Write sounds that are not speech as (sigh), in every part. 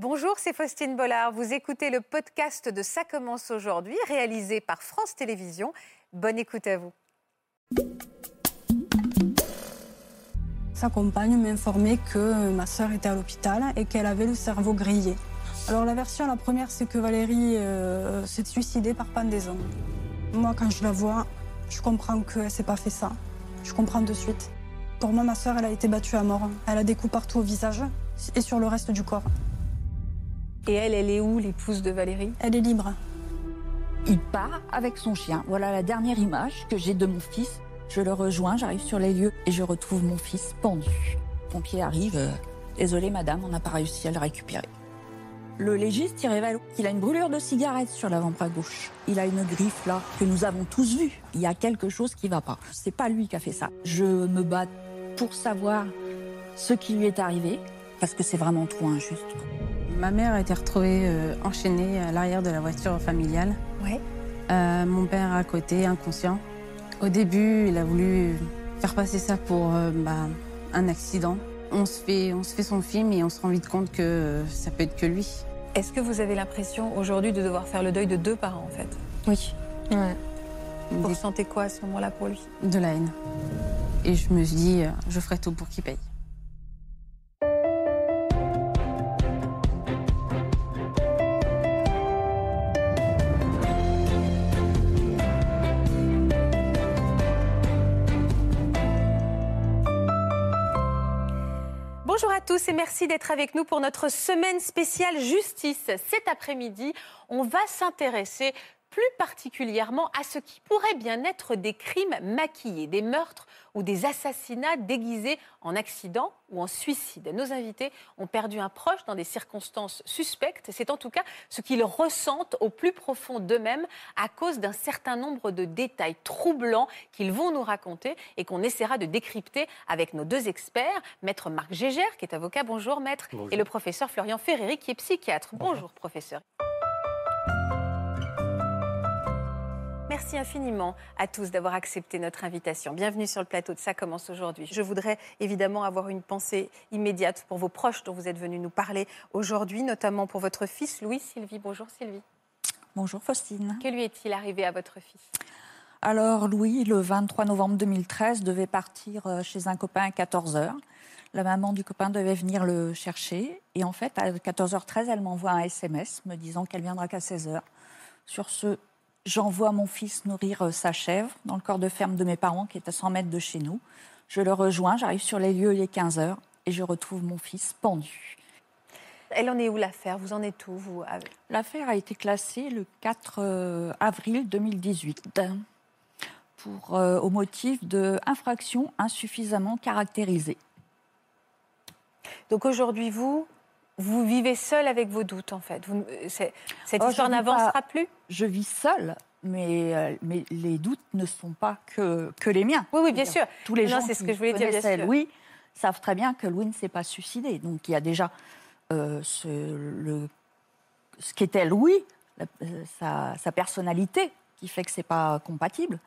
Bonjour, c'est Faustine Bollard. Vous écoutez le podcast de Ça commence aujourd'hui, réalisé par France Télévisions. Bonne écoute à vous. Sa compagne m'informait que ma sœur était à l'hôpital et qu'elle avait le cerveau grillé. Alors la version, la première, c'est que Valérie euh, s'est suicidée par pendaison. Moi, quand je la vois, je comprends qu'elle ne s'est pas fait ça. Je comprends de suite. Pour moi, ma sœur, elle a été battue à mort. Elle a des coups partout au visage et sur le reste du corps. Et elle, elle est où, l'épouse de Valérie? Elle est libre. Il part avec son chien. Voilà la dernière image que j'ai de mon fils. Je le rejoins, j'arrive sur les lieux et je retrouve mon fils pendu. Le pompier arrive. Désolé madame, on n'a pas réussi à le récupérer. Le légiste y révèle qu'il a une brûlure de cigarette sur l'avant-bras gauche. Il a une griffe là que nous avons tous vue. Il y a quelque chose qui va pas. C'est pas lui qui a fait ça. Je me bats pour savoir ce qui lui est arrivé parce que c'est vraiment trop injuste. Ma mère a été retrouvée euh, enchaînée à l'arrière de la voiture familiale. Ouais. Euh, mon père à côté, inconscient. Au début, il a voulu faire passer ça pour euh, bah, un accident. On se, fait, on se fait son film et on se rend vite compte que euh, ça peut être que lui. Est-ce que vous avez l'impression aujourd'hui de devoir faire le deuil de deux parents, en fait? Oui. Vous ressentez quoi à ce moment-là pour lui? De la haine. Et je me suis dit, euh, je ferai tout pour qu'il paye. Tous et merci d'être avec nous pour notre semaine spéciale justice. Cet après-midi, on va s'intéresser plus particulièrement à ce qui pourrait bien être des crimes maquillés, des meurtres ou des assassinats déguisés en accident ou en suicide. Nos invités ont perdu un proche dans des circonstances suspectes. C'est en tout cas ce qu'ils ressentent au plus profond d'eux-mêmes à cause d'un certain nombre de détails troublants qu'ils vont nous raconter et qu'on essaiera de décrypter avec nos deux experts, maître Marc Gégère, qui est avocat, bonjour maître, Bonjour. et le professeur Florian Ferreri, qui est psychiatre. Bonjour professeur. Merci infiniment à tous d'avoir accepté notre invitation. Bienvenue sur le plateau de Ça commence aujourd'hui. Je voudrais évidemment avoir une pensée immédiate pour vos proches dont vous êtes venus nous parler aujourd'hui, notamment pour votre fils Louis Sylvie. Bonjour Sylvie. Bonjour Faustine. Que lui est-il arrivé à votre fils? Alors Louis, le 23 novembre 2013, devait partir euh, chez un copain à 14h. La maman du copain devait venir le chercher. Et en fait, à 14h13, elle m'envoie un SMS me disant qu'elle viendra qu'à 16h. Sur ce, j'envoie mon fils nourrir euh, sa chèvre dans le corps de ferme de mes parents qui est à 100 mètres de chez nous. Je le rejoins, j'arrive sur les lieux, il est 15h et je retrouve mon fils pendu. Elle en est où l'affaire? Vous en êtes où vous L'affaire a été classée le 4 euh, avril 2018 pour, euh, au motif de infraction insuffisamment caractérisée. Donc aujourd'hui, vous, vous vivez seul avec vos doutes en fait. Vous- euh, cette Oh, histoire n'avancera pas- plus? Je vis seule, mais, euh, mais les doutes ne sont pas que, que les miens. Oui, oui, bien sûr. Tous les Non, gens c'est ce que je voulais dire, bien sûr. Louis savent très bien que Louis ne s'est pas suicidé. Donc il y a déjà euh, ce, le, ce qu'était Louis, la- sa, sa personnalité, qui fait que c'est pas compatible.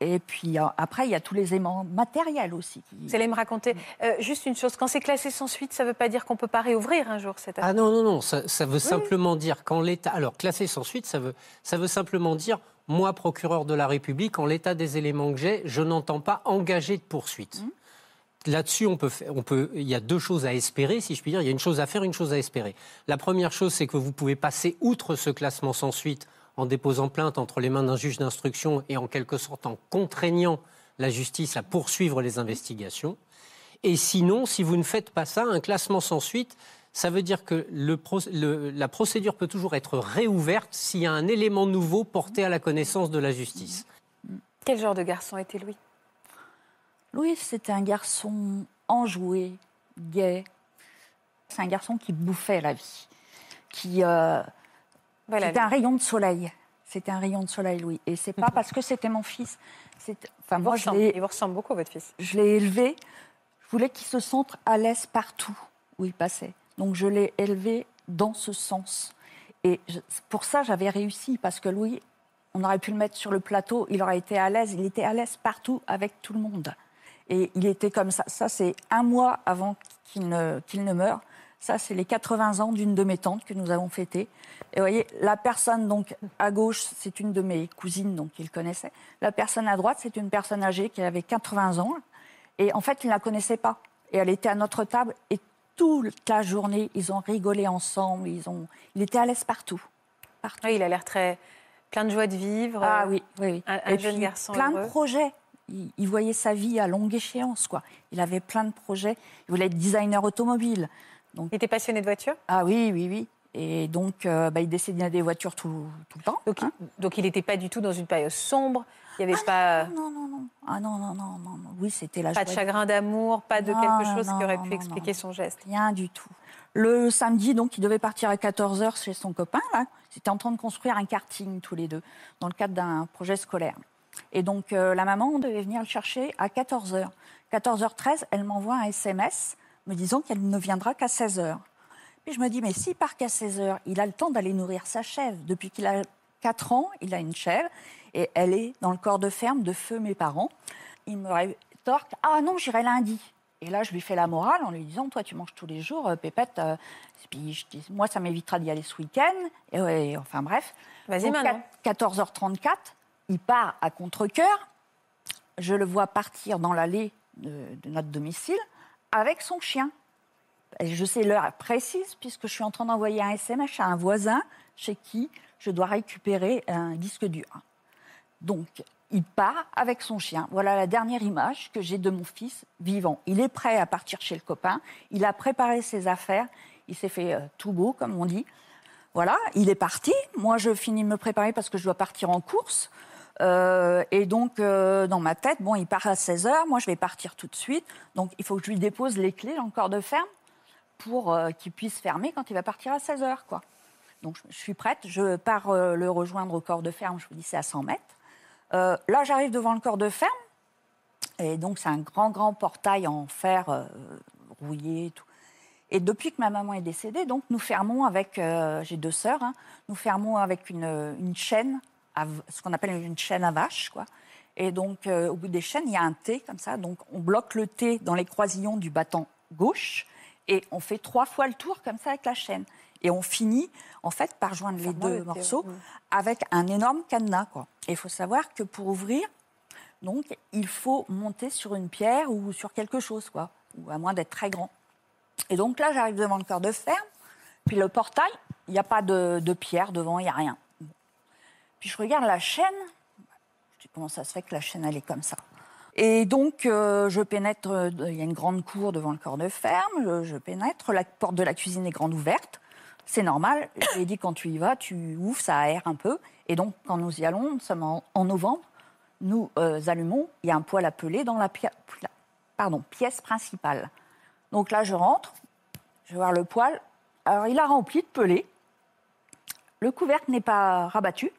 Et puis euh, après, il y a tous les éléments matériels aussi. qui- Vous allez me raconter Euh, juste une chose. Quand c'est classé sans suite, ça ne veut pas dire qu'on ne peut pas réouvrir un jour cette affaire. Ah non, non, non, ça, ça veut simplement dire qu'en l'état. Alors, classé sans suite, ça veut, ça veut simplement dire, moi, procureur de la République, en l'état des éléments que j'ai, je n'entends pas engager de poursuite. Là-dessus, on peut, faire- on peut, il y a deux choses à espérer, si je puis dire. Il y a une chose à faire, une chose à espérer. La première chose, c'est que vous pouvez passer outre ce classement sans suite en déposant plainte entre les mains d'un juge d'instruction et en quelque sorte en contraignant la justice à poursuivre les investigations. Et sinon, si vous ne faites pas ça, un classement sans suite, ça veut dire que le pro- le- la procédure peut toujours être réouverte s'il y a un élément nouveau porté à la connaissance de la justice. Quel genre de garçon était Louis? Louis, c'était un garçon enjoué, gai. C'est un garçon qui bouffait la vie, qui euh, Voilà. c'était un rayon de soleil. C'était un rayon de soleil, Louis. Et c'est pas (laughs) parce que c'était mon fils. Enfin, Il vous moi, je Il vous ressemble beaucoup, votre fils. je l'ai élevé. Je voulais qu'il se sente à l'aise partout où il passait. Donc je l'ai élevé dans ce sens. Et je- pour ça, j'avais réussi parce que Louis, on aurait pu le mettre sur le plateau, il aurait été à l'aise. Il était à l'aise partout avec tout le monde. Et il était comme ça. Ça, c'est un mois avant qu'il ne, qu'il ne meure. Ça, c'est les 80 ans d'une de mes tantes que nous avons fêté. Et vous voyez, la personne donc à gauche, c'est une de mes cousines, donc il connaissait. La personne à droite, c'est une personne âgée qui avait 80 ans. Et en fait, il ne la connaissait pas. Et elle était à notre table et toute la journée, ils ont rigolé ensemble. Ils ont... Il était à l'aise partout. partout. Oui, il a l'air très plein de joie de vivre. Ah oui, oui, oui. Un, un Et jeune puis, garçon Plein heureux. de projets. Il, il voyait sa vie à longue échéance, quoi. Il avait plein de projets. Il voulait être designer automobile. Donc, Il était passionné de voiture? Ah oui, oui, oui. Et donc, euh, bah, il dessinait des voitures tout, tout le temps. donc, hein. il- donc il n'était pas du tout dans une période sombre? Il n'y avait pas, Non, non, non. Ah non, non, non, non. Oui, c'était la pas de chagrin d'amour, pas de Non, quelque chose non, qui aurait pu expliquer son geste. Rien du tout. Le samedi, donc, il devait partir à 14h chez son copain. Là. Ils étaient en train de construire un karting tous les deux, dans le cadre d'un projet scolaire. Et donc, euh, la maman devait venir le chercher à 14h. 14h13, elle m'envoie un SMS me disant qu'elle ne viendra qu'à 16h. Puis je me dis, mais s'il part qu'à 16h, il a le temps d'aller nourrir sa chèvre. Depuis qu'il a 4 ans, il a une chèvre et elle est dans le corps de ferme de feu mes parents. Il me rétorque, ah non, j'irai lundi. Et là, je lui fais la morale en lui disant, toi, tu manges tous les jours, euh, Pépette. euh, puis je dis, moi, ça m'évitera d'y aller ce week-end. Et ouais, enfin bref. Vas-y maintenant. 14h34, il part à contre-cœur. Je le vois partir dans l'allée de, de notre domicile avec son chien. Je sais l'heure précise puisque je suis en train d'envoyer un SMS à un voisin chez qui je dois récupérer un disque dur. Donc, il part avec son chien. Voilà la dernière image que j'ai de mon fils vivant. Il est prêt à partir chez le copain. Il a préparé ses affaires. Il s'est fait euh, tout beau, comme on dit. Voilà, il est parti. Moi, je finis de me préparer parce que je dois partir en course. Euh, et donc, euh, dans ma tête, bon, il part à 16h. Moi, je vais partir tout de suite. Donc, il faut que je lui dépose les clés corps de ferme pour euh, qu'il puisse fermer quand il va partir à 16h, quoi. Donc, je, suis prête. Je pars le rejoindre au corps de ferme. Je vous dis, c'est à 100 mètres. Là, j'arrive devant le corps de ferme. Et donc, c'est un grand, grand portail en fer rouillé et tout. Et depuis que ma maman est décédée, donc nous fermons avec, j'ai deux sœurs, hein, nous fermons avec une, une chaîne, à ce qu'on appelle une chaîne à vache, quoi. Et donc euh, au bout des chaînes, il y a un T comme ça, donc on bloque le T dans les croisillons du battant gauche et on fait trois fois le tour comme ça avec la chaîne. Et on finit en fait par joindre les deux le morceaux ouais. avec un énorme cadenas, quoi. Et il faut savoir que pour ouvrir, donc il faut monter sur une pierre ou sur quelque chose, quoi, ou à moins d'être très grand. Et donc là, j'arrive devant le corps de ferme. Puis le portail, il n'y a pas de, de pierre devant, il n'y a rien. Puis je regarde la chaîne. Je dis comment ça se fait que la chaîne, elle est comme ça? Et donc, euh, je pénètre, euh, il y a une grande cour devant le corps de ferme, je, pénètre, la porte de la cuisine est grande ouverte. C'est normal, j'ai dit quand tu y vas, tu ouvres, ça aère un peu. Et donc, quand nous y allons, nous sommes en, novembre, nous euh, allumons, il y a un poêle à peler dans la pièce principale. Donc là, je rentre, je vais voir le poêle. Alors, il a rempli de pelés. Le couvercle n'est pas rabattu.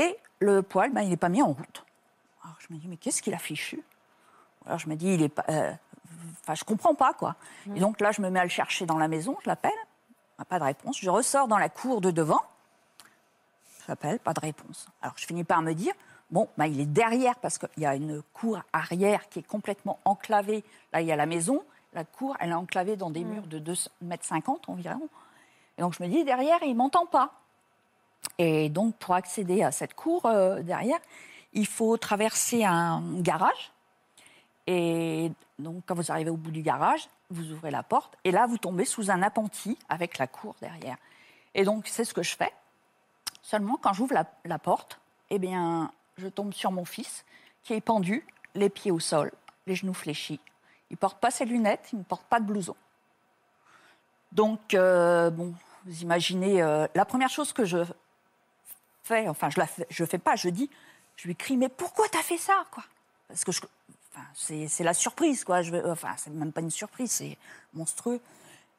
Et le poêle, ben, il n'est pas mis en route. Alors, je me dis, mais qu'est-ce qu'il a fichu? Alors, je me dis, il est pas. euh, Enfin, je comprends pas, quoi. Et donc là, je me mets à le chercher dans la maison, je l'appelle. Pas de réponse. Je ressors dans la cour de devant. Je l'appelle, pas de réponse. Alors, je finis par me dire, bon, ben, il est derrière parce qu'il y a une cour arrière qui est complètement enclavée. Là, il y a la maison. La cour, elle est enclavée dans des murs de 2,50 mètres environ. Et donc, je me dis, derrière, il m'entend pas. Et donc, pour accéder à cette cour euh, derrière, il faut traverser un garage. Et donc, quand vous arrivez au bout du garage, vous ouvrez la porte. Et là, vous tombez sous un appentis avec la cour derrière. Et donc, c'est ce que je fais. Seulement, quand j'ouvre la, la porte, eh bien, je tombe sur mon fils qui est pendu, les pieds au sol, les genoux fléchis. Il porte pas ses lunettes, il ne porte pas de blouson. Donc, euh, bon, vous imaginez, euh, la première chose que je enfin, je la fais, fais pas, je dis, je lui crie, mais pourquoi t'as fait ça, quoi? Parce que enfin, c'est, la surprise, quoi. Je, enfin, c'est même pas une surprise, c'est monstrueux.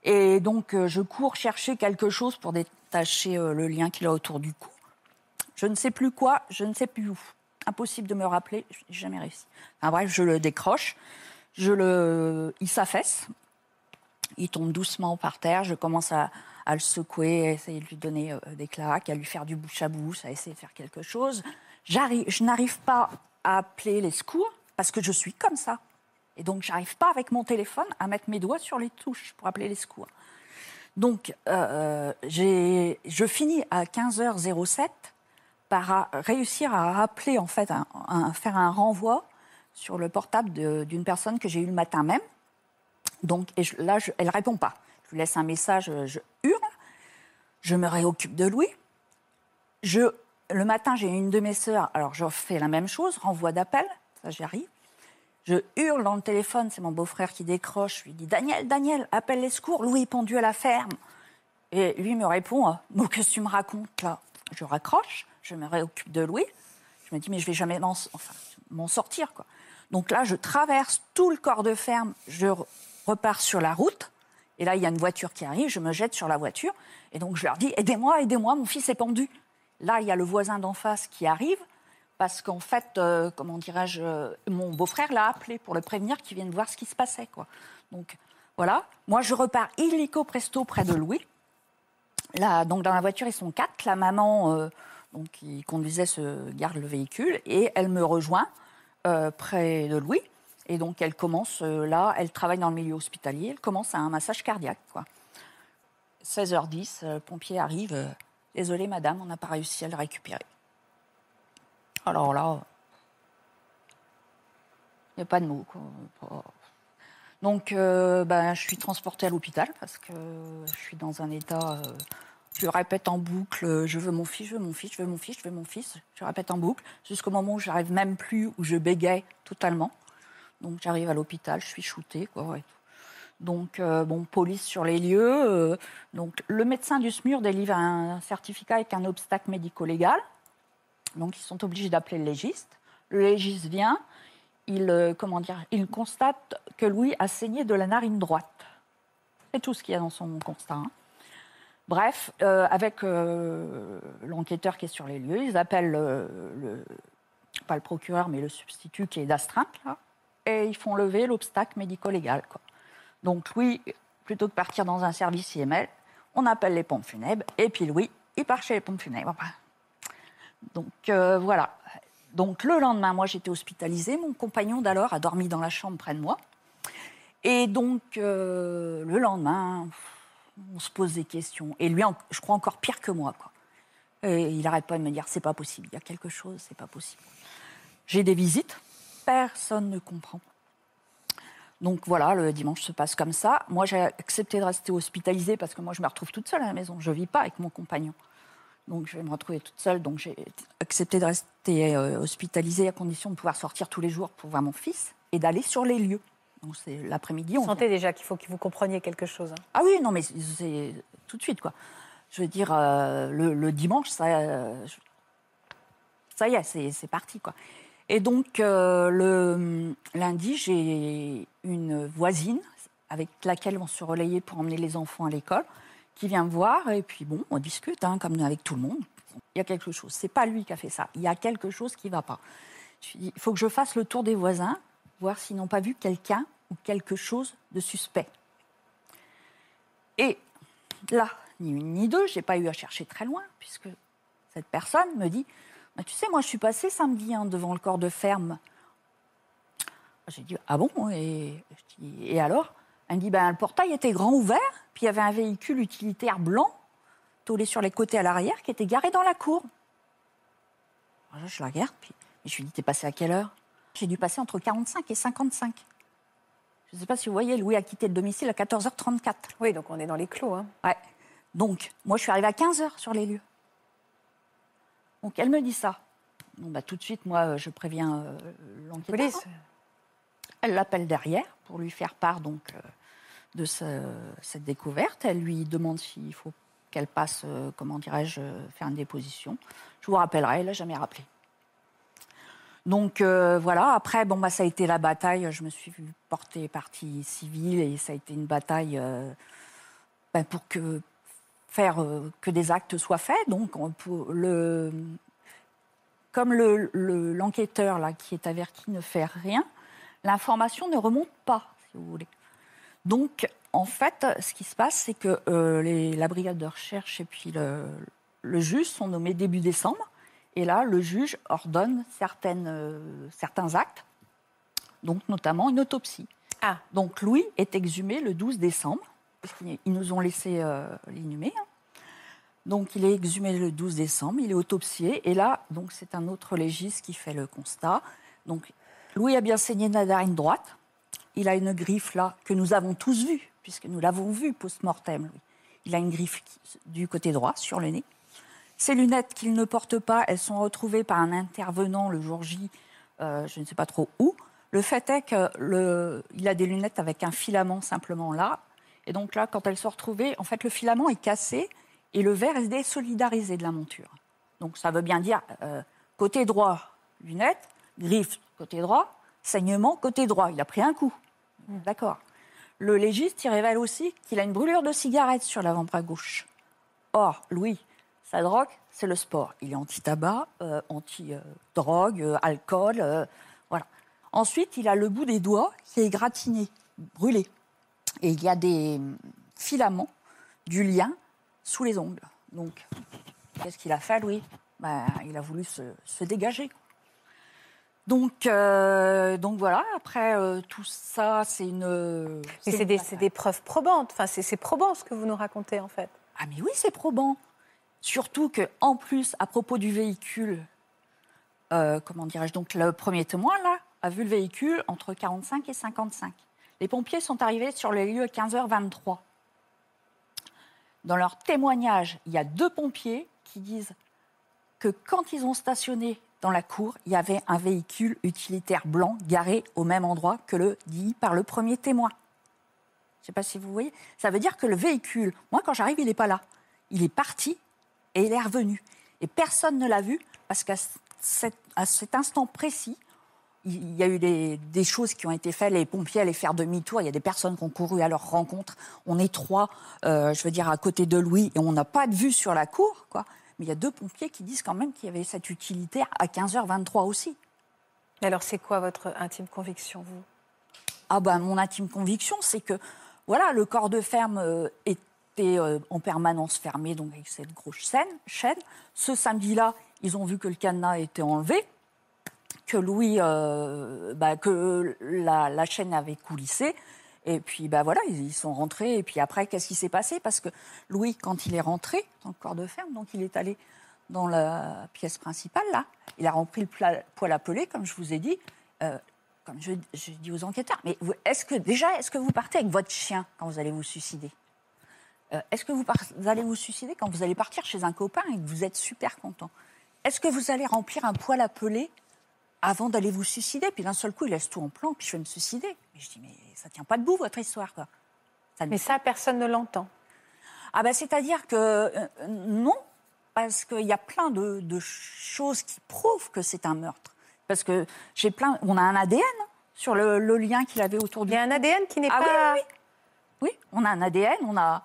Et donc, euh, je cours chercher quelque chose pour détacher euh, le lien qu'il a autour du cou. Je ne sais plus quoi, je ne sais plus où. Impossible de me rappeler, je n'ai jamais réussi. Enfin, bref, je le décroche, je le, il s'affaisse, il tombe doucement par terre, je commence à, à le secouer, à essayer de lui donner euh, des claques, à lui faire du bouche à bouche, à essayer de faire quelque chose. Je n'arrive pas à appeler les secours parce que je suis comme ça. Et donc, j'arrive pas avec mon téléphone à mettre mes doigts sur les touches pour appeler les secours. Donc, euh, je finis à 15h07 par réussir à rappeler, en fait, un- un- faire un renvoi sur le portable d'une personne que j'ai eu le matin même. Donc, et là, je, elle répond pas. Je lui laisse un message, euh, je hurle, je me réoccupe de Louis. Je, le matin, j'ai une de mes sœurs, alors je fais la même chose, renvoi d'appel, ça j'y arrive. Je hurle dans le téléphone, c'est mon beau-frère qui décroche, je lui dis Daniel, Daniel, appelle les secours, Louis est pendu à la ferme. Et lui me répond euh, Bon, qu'est-ce que tu me racontes là? Je raccroche, je me réoccupe de Louis. Je me dis Mais je vais jamais m'en sortir. Quoi. Donc là, je traverse tout le corps de ferme, je re- repars sur la route. Et là, il y a une voiture qui arrive, je me jette sur la voiture. Et donc, je leur dis Aidez-moi, aidez-moi, mon fils est pendu. Là, il y a le voisin d'en face qui arrive, parce qu'en fait, euh, comment dirais-je, euh, mon beau-frère l'a appelé pour le prévenir qu'il vienne voir ce qui se passait. Quoi. Donc, voilà. Moi, je repars illico presto près de Louis. Là, donc, dans la voiture, ils sont quatre. La maman, euh, donc, qui conduisait, se garde le véhicule et elle me rejoint près de Louis. Et donc, elle commence, euh, là, elle travaille dans le milieu hospitalier, elle commence à un massage cardiaque. Quoi. 16h10, euh, le pompier arrive. euh, Désolé, madame, on n'a pas réussi à le récupérer. Alors là, il n'y a pas de mots. Donc, euh, ben, je suis transportée à l'hôpital parce que je suis dans un état. euh, je répète en boucle je veux mon fils, je veux mon fils, je veux mon fils, je veux mon fils. Je répète en boucle jusqu'au moment où j'arrive même plus, où je bégaye totalement. Donc, j'arrive à l'hôpital, je suis shootée. Quoi. Donc, euh, bon, police sur les lieux. euh, donc, le médecin du SMUR délivre un certificat avec un obstacle médico-légal. Donc, ils sont obligés d'appeler le légiste. Le légiste vient, il, euh, comment dire, il constate que Louis a saigné de la narine droite. C'est tout ce qu'il y a dans son constat. hein. Bref, avec l'enquêteur qui est sur les lieux, ils appellent le, pas le procureur, mais le substitut qui est d'astreinte, là, et ils font lever l'obstacle médico-légal. Donc Louis, plutôt que partir dans un service IML, on appelle les pompes funèbres, et puis Louis, il part chez les pompes funèbres. Donc euh, voilà. Donc le lendemain, moi j'étais hospitalisée, mon compagnon d'alors a dormi dans la chambre près de moi. Et donc euh, le lendemain, on se pose des questions. Et lui, je crois encore pire que moi. Quoi. Et il n'arrête pas de me dire c'est pas possible, il y a quelque chose, c'est pas possible. J'ai des visites, personne ne comprend. Donc voilà, le dimanche se passe comme ça. Moi, j'ai accepté de rester hospitalisée parce que moi, je me retrouve toute seule à la maison. Je ne vis pas avec mon compagnon. Donc je vais me retrouver toute seule. Donc j'ai accepté de rester euh, hospitalisée à condition de pouvoir sortir tous les jours pour voir mon fils et d'aller sur les lieux. Donc c'est l'après-midi. Vous on sentez déjà qu'il faut que vous compreniez quelque chose. hein. ah oui, non, mais c'est- tout de suite, quoi. Je veux dire, euh, le, le dimanche, ça, euh, ça y est, c'est parti, quoi. Et donc, euh, le lundi, j'ai une voisine avec laquelle on se relayait pour emmener les enfants à l'école, qui vient me voir, et puis bon, on discute, hein, comme avec tout le monde. Il y a quelque chose. C'est pas lui qui a fait ça. Il y a quelque chose qui va pas. Je dis, il faut que je fasse le tour des voisins, voir s'ils n'ont pas vu quelqu'un ou quelque chose de suspect. Et là, ni une ni deux, j'ai pas eu à chercher très loin, puisque cette personne me dit Bah, Tu sais, moi, je suis passée samedi hein, devant le corps de ferme. J'ai dit Ah bon et, je dis, et alors? Elle me dit ben, Le portail était grand ouvert, puis il y avait un véhicule utilitaire blanc, taulé sur les côtés à l'arrière, qui était garé dans la cour. Alors là, je la regarde, puis je lui dis T'es passé à quelle heure? J'ai dû passer entre 45 et 55. Je ne sais pas si vous voyez, Louis a quitté le domicile à 14h34. Oui, donc on est dans les clous. hein. Ouais. Donc, moi, je suis arrivée à 15h sur les lieux. Donc, elle me dit ça. Bon, bah, tout de suite, moi, je préviens euh, l'enquêteur. Police. Elle l'appelle derrière pour lui faire part donc euh, de ce- cette découverte. Elle lui demande s'il faut qu'elle passe, euh, comment dirais-je, euh, faire une déposition. Je vous rappellerai, elle n'a jamais rappelé. Donc euh, voilà, après, bon, bah, ça a été la bataille. Je me suis porter partie civile et ça a été une bataille euh, ben, pour que faire euh, que des actes soient faits. Donc, on- le, comme le- le- l'enquêteur là qui est averti ne fait rien, l'information ne remonte pas, si vous voulez. Donc, en fait, ce qui se passe, c'est que euh, les- la brigade de recherche et puis le, le juge sont nommés début décembre. Et là, le juge ordonne certaines, euh, certains actes donc notamment une autopsie. Ah. Donc Louis est exhumé le 12 décembre, parce qu'ils nous ont laissé euh, l'inhumer. hein. Donc il est exhumé le 12 décembre, il est autopsié, et là, donc c'est un autre légiste qui fait le constat. Donc Louis a bien saigné de la narine droite, il a une griffe là que nous avons tous vue, puisque nous l'avons vu post-mortem. Louis. Il a une griffe du côté droit sur le nez. Ses lunettes qu'il ne porte pas, elles sont retrouvées par un intervenant le jour J, euh, je ne sais pas trop où. Le fait est qu'il a des lunettes avec un filament simplement là. Et donc là, quand elles sont retrouvées, en fait, le filament est cassé et le verre est désolidarisé de la monture. Donc ça veut bien dire euh, côté droit, lunettes, griffe côté droit, saignement côté droit. Il a pris un coup. D'accord. Le légiste, il révèle aussi qu'il a une brûlure de cigarette sur l'avant-bras gauche. Or, Louis, sa drogue, c'est le sport. Il est anti-tabac, euh, anti-drogue, euh, alcool, voilà. Ensuite, il a le bout des doigts qui est gratiné, brûlé. Et il y a des filaments du lien sous les ongles. Donc, qu'est-ce qu'il a fait, Louis Ben, Il a voulu se, se dégager. Donc, euh, donc voilà, après euh, tout ça, c'est une. Mais c'est des, preuves probantes. Enfin, c'est c'est probant ce que vous nous racontez en fait. Ah mais oui, c'est probant. Surtout que en plus, à propos du véhicule, euh, comment dirais-je donc le premier témoin là a vu le véhicule entre 45 et 55. Les pompiers sont arrivés sur les lieux à 15h23. Dans leur témoignage, il y a deux pompiers qui disent que quand ils ont stationné dans la cour, il y avait un véhicule utilitaire blanc garé au même endroit que le dit par le premier témoin. Je ne sais pas si vous voyez. Ça veut dire que le véhicule, moi quand j'arrive, il n'est pas là. Il est parti et il est revenu. Et personne ne l'a vu parce qu'à cet, instant précis, il y a eu des, des choses qui ont été faites. Les pompiers allaient faire demi-tour. Il y a des personnes qui ont couru à leur rencontre. On est trois, euh, je veux dire, à côté de Louis et on n'a pas de vue sur la cour. Quoi. Mais il y a deux pompiers qui disent quand même qu'il y avait cette utilitaire à 15h23 aussi. Alors, c'est quoi votre intime conviction, vous? Ah ben, mon intime conviction, c'est que voilà, le corps de ferme euh, était euh, en permanence fermé, donc avec cette grosse chaîne. chaîne. Ce samedi-là, ils ont vu que le cadenas était enlevé, que Louis, euh, bah, que la, chaîne avait coulissé. Et puis, bah voilà, ils, sont rentrés. Et puis après, qu'est-ce qui s'est passé? Parce que Louis, quand il est rentré dans le corps de ferme, donc il est allé dans la pièce principale, là, il a rempli le poêle à peler, comme je vous ai dit. Euh, comme je, dis aux enquêteurs, mais est-ce que déjà, est-ce que vous partez avec votre chien quand vous allez vous suicider? Euh, Est-ce que vous, vous allez vous suicider quand vous allez partir chez un copain et que vous êtes super content? Est-ce que vous allez remplir un poêle à peler avant d'aller vous suicider Puis d'un seul coup, il laisse tout en plan, puis je vais me suicider. Mais je dis, mais ça tient pas debout votre histoire, quoi. Ça ne- Mais ça, personne ne l'entend. ah ben, c'est-à-dire que euh, non, parce qu'il y a plein de, de choses qui prouvent que c'est un meurtre. Parce que j'ai plein, on a un ADN sur le, le lien qu'il avait autour Il du. y a un ADN qui n'est Ah oui, pas. oui, oui. Oui, on a un ADN, on a.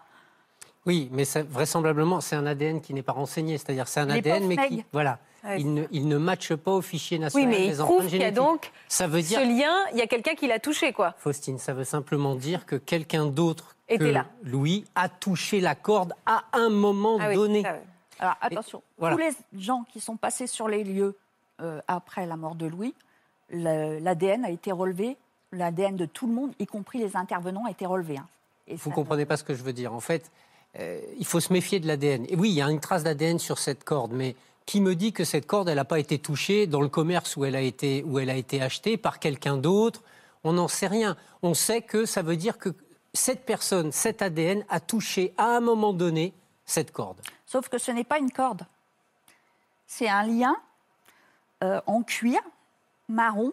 Oui, mais ça- vraisemblablement, c'est un ADN qui n'est pas renseigné. C'est-à-dire, c'est un Il ADN, mais qui, voilà, Ouais. il, ne, il ne matche pas au fichier Oui, national mais il des empreintes qu'il y a génétiques. donc Ça veut dire, ce lien, il y a quelqu'un qui l'a touché, quoi. Faustine, ça veut simplement dire que quelqu'un d'autre que là. Louis a touché la corde à un moment Ah oui, donné. ça, oui. Alors attention, voilà. tous les gens qui sont passés sur les lieux euh, après la mort de Louis, l'ADN a été relevé, l'ADN de tout le monde, y compris les intervenants, a été relevé. hein. Et Vous ça- comprenez pas ce que je veux dire. En fait, euh, il faut se méfier de l'ADN. Et oui, il y a une trace d'ADN sur cette corde, mais qui me dit que cette corde, elle n'a pas été touchée dans le commerce où elle a été, où elle a été achetée par quelqu'un d'autre On n'en sait rien. On sait que ça veut dire que cette personne, cet ADN, a touché à un moment donné cette corde. Sauf que ce n'est pas une corde. C'est un lien euh, en cuir, marron.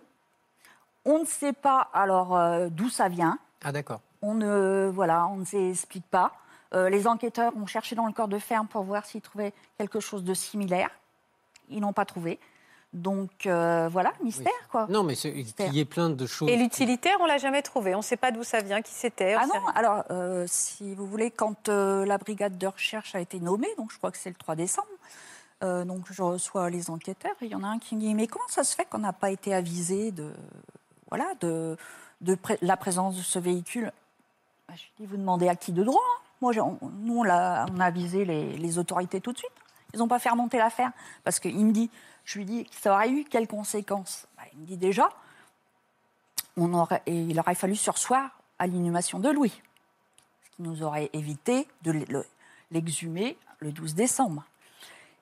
On ne sait pas alors euh, d'où ça vient. Ah d'accord. On ne, voilà, on ne s'explique pas. Euh, les enquêteurs ont cherché dans le corps de ferme pour voir s'ils trouvaient quelque chose de similaire. Ils n'ont pas trouvé. Donc euh, voilà, mystère quoi. Non, mais qu'il y ait plein de choses. Et l'utilitaire, on l'a jamais trouvé. On ne sait pas d'où ça vient, qui c'était. Ah non, rien. alors euh, si vous voulez, quand euh, la brigade de recherche a été nommée, donc je crois que c'est le 3 décembre, euh, donc je reçois les enquêteurs il y en a un qui me dit mais comment ça se fait qu'on n'a pas été avisé de voilà de, de pré- la présence de ce véhicule? Bah, Je lui dis vous demandez à qui de droit hein Moi, on- nous on a, on a avisé les, les autorités tout de suite. Ils n'ont pas fait remonter l'affaire parce qu'il me dit, je lui dis ça aurait eu quelles conséquences? Bah, Il me dit déjà on aurait, et il aurait fallu sursoir à l'inhumation de Louis, ce qui nous aurait évité de le- l'exhumer le 12 décembre.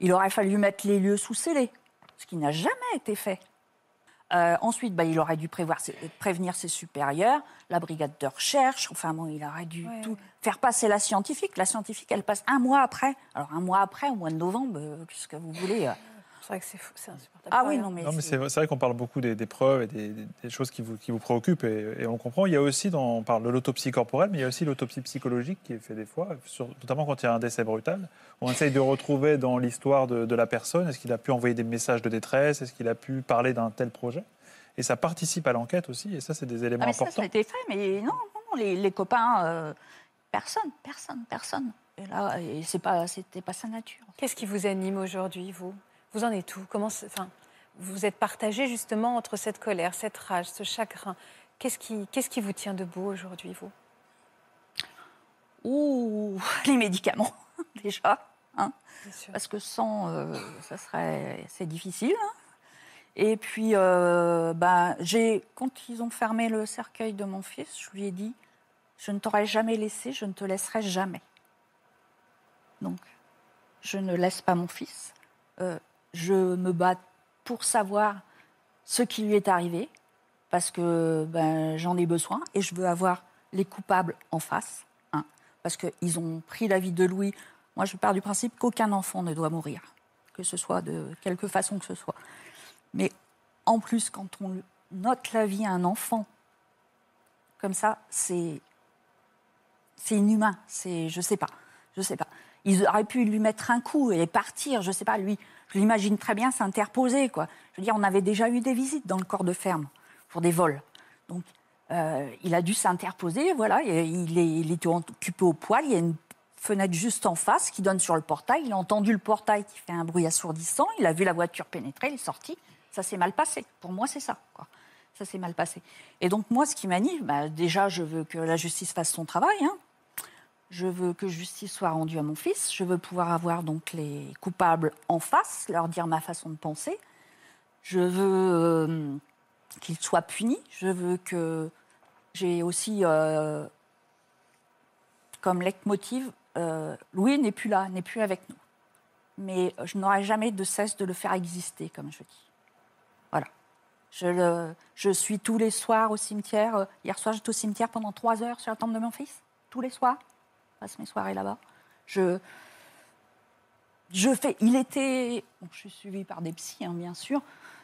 Il aurait fallu mettre les lieux sous scellés, ce qui n'a jamais été fait. Euh, ensuite, bah, il aurait dû prévoir prévenir ses supérieurs, la brigade de recherche. Enfin, bon, il aurait dû Ouais, tout faire passer la scientifique. La scientifique, elle passe un mois après. Alors, un mois après, au mois de novembre, euh, qu'est-ce que vous voulez euh. C'est vrai que c'est insupportable. Ah oui, non, mais. Non, mais c'est- vrai, qu'on parle beaucoup des, des preuves et des, des- des choses qui vous, qui vous préoccupent et, et on comprend. Il y a aussi, dans, on parle de l'autopsie corporelle, mais il y a aussi l'autopsie psychologique qui est faite des fois, sur- notamment quand il y a un décès brutal. On essaye de retrouver dans l'histoire de, de la personne, est-ce qu'il a pu envoyer des messages de détresse, est-ce qu'il a pu parler d'un tel projet? Et ça participe à l'enquête aussi, et ça, c'est des éléments Ah, mais ça, importants. ça a été fait, mais non, non, non, les, les copains, euh, personne, personne, personne. Et là, et c'est pas, c'était pas sa nature. Qu'est-ce qui vous anime aujourd'hui, vous? Vous en êtes où? Comment, enfin, vous êtes partagé justement entre cette colère, cette rage, ce chagrin. Qu'est-ce qui, qu'est-ce qui vous tient debout aujourd'hui, vous? Ouh, (laughs) les médicaments, (laughs) déjà. hein, parce que sans, euh, ça serait, c'est difficile. hein. Et puis, euh, ben, j'ai, quand ils ont fermé le cercueil de mon fils, je lui ai dit, je ne t'aurais jamais laissé, je ne te laisserai jamais. Donc, je ne laisse pas mon fils. Euh, je me bats pour savoir ce qui lui est arrivé, parce que ben, j'en ai besoin et je veux avoir les coupables en face, hein, parce qu'ils ont pris la vie de Louis. Moi, je pars du principe qu'aucun enfant ne doit mourir, que ce soit de quelque façon que ce soit. Mais en plus, quand on note la vie à un enfant, comme ça, c'est c'est inhumain. C'est, je sais pas, je sais pas. Ils auraient pu lui mettre un coup et partir. Je sais pas, lui, je l'imagine très bien s'interposer. Je veux dire, on avait déjà eu des visites dans le corps de ferme pour des vols. Donc, euh, il a dû s'interposer, voilà. Il, est, occupé au poil. Il y a une fenêtre juste en face qui donne sur le portail. Il a entendu le portail qui fait un bruit assourdissant. Il a vu la voiture pénétrer. Il est sorti. Ça s'est mal passé. Pour moi, c'est ça. Ça s'est mal passé. Et donc, moi, ce qui m'anime, bah, déjà, je veux que la justice fasse son travail. hein. Je veux que justice soit rendue à mon fils. Je veux pouvoir avoir donc les coupables en face, leur dire ma façon de penser. Je veux euh, qu'ils soient punis. Je veux que j'ai aussi comme comme leitmotiv euh, Louis n'est plus là, n'est plus avec nous. Mais je n'aurai jamais de cesse de le faire exister, comme je dis. Voilà. Je, le- je suis tous les soirs au cimetière. Euh, Hier soir, j'étais au cimetière pendant trois heures sur la tombe de mon fils. Tous les soirs. Passe mes soirées là-bas. Je, je fais. Il était. je suis suivie par des psys, hein, bien sûr.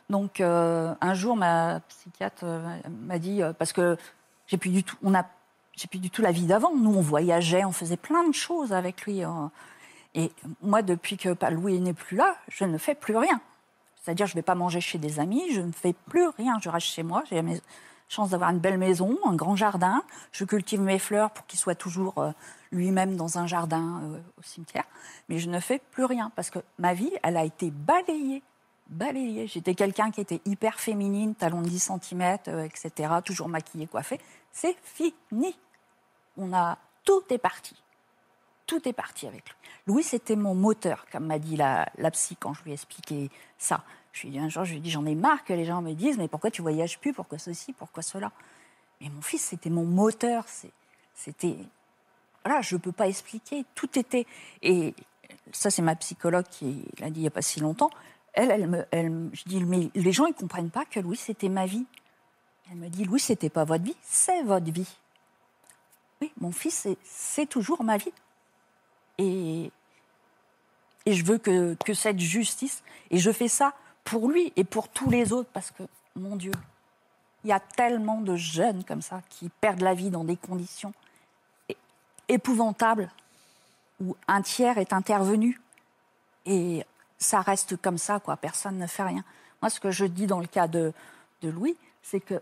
Donc, euh, un jour, ma psychiatre euh, m'a dit euh, parce que j'ai plus du tout. On a. J'ai plus du tout la vie d'avant. Nous, on voyageait, on faisait plein de choses avec lui. et moi, depuis que Louis n'est plus là, je ne fais plus rien. C'est-à-dire, je ne vais pas manger chez des amis, je ne fais plus rien. Je reste chez moi. J'ai mais- chance d'avoir une belle maison, un grand jardin. Je cultive mes fleurs pour qu'il soit toujours euh, lui-même dans un jardin euh, au cimetière. Mais je ne fais plus rien parce que ma vie, elle a été balayée. Balayée. J'étais quelqu'un qui était hyper féminine, talons de 10 cm, etc., toujours maquillée, coiffée. C'est fini. On a tout est parti. Tout est parti avec lui. Louis, c'était mon moteur, comme m'a dit la, la psy quand je lui ai expliqué ça. Dit un jour, je lui dit, j'en ai marre que les gens me disent, mais pourquoi tu voyages plus Pourquoi ceci Pourquoi cela? Mais mon fils, c'était mon moteur. C'était. Voilà, je ne peux pas expliquer. Tout était. Et ça, c'est ma psychologue qui l'a dit il n'y a pas si longtemps. Elle, elle me. Elle, je dis, mais les gens, ils ne comprennent pas que Louis, c'était ma vie. Elle me dit, Louis, c'était pas votre vie, c'est votre vie. Oui, mon fils, c'est toujours ma vie. Et, et je veux que, que cette justice, et je fais ça pour lui et pour tous les autres, parce que, mon Dieu, il y a tellement de jeunes comme ça qui perdent la vie dans des conditions épouvantables, où un tiers est intervenu, et ça reste comme ça, quoi. Personne ne fait rien. Moi, ce que je dis dans le cas de, de Louis, c'est que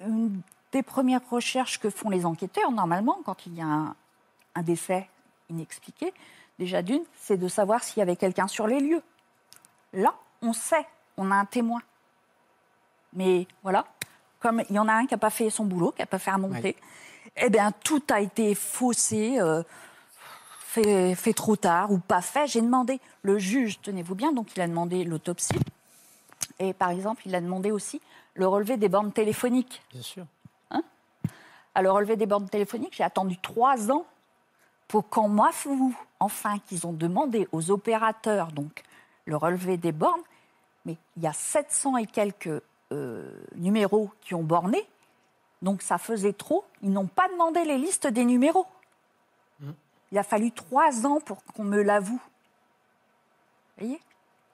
une des premières recherches que font les enquêteurs, normalement, quand il y a un décès inexpliqué, déjà d'une, c'est de savoir s'il y avait quelqu'un sur les lieux. Là, on sait, on a un témoin. Mais voilà, comme il y en a un qui n'a pas fait son boulot, qui n'a pas fait remonter, eh bien, tout a été faussé, euh, fait, fait trop tard ou pas fait. J'ai demandé, le juge, tenez-vous bien, donc il a demandé l'autopsie. Et par exemple, il a demandé aussi le relevé des bornes téléphoniques. Bien sûr. à le relevé des bornes téléphoniques, j'ai attendu trois ans pour qu'on m'avoue enfin qu'ils ont demandé aux opérateurs donc le relevé des bornes. Mais il y a 700 et quelques euh, numéros qui ont borné, donc ça faisait trop. Ils n'ont pas demandé les listes des numéros. Il a fallu trois ans pour qu'on me l'avoue. Vous voyez?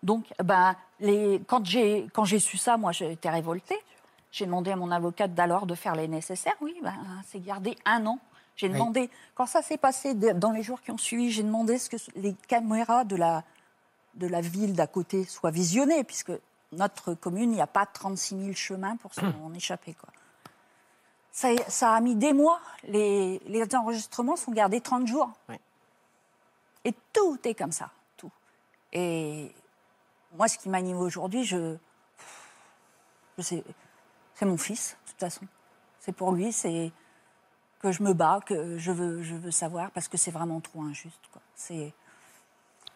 Donc, ben, les, quand j'ai quand j'ai su ça, moi, j'ai été révoltée. J'ai demandé à mon avocate d'alors de faire les nécessaires. Oui, ben, c'est gardé un an. J'ai Oui. demandé, quand ça s'est passé dans les jours qui ont suivi, j'ai demandé ce que les caméras de la, de la ville d'à côté soient visionnées, puisque notre commune, il n'y a pas 36 000 chemins pour s'en échapper. Quoi. Ça, ça a mis des mois. Les, les enregistrements sont gardés 30 jours. Oui. Et tout est comme ça, tout. Et moi, ce qui m'anime aujourd'hui, je, je sais, c'est mon fils, de toute façon. C'est pour lui, c'est que je me bats, que je veux, je veux savoir, parce que c'est vraiment trop injuste. Quoi. C'est...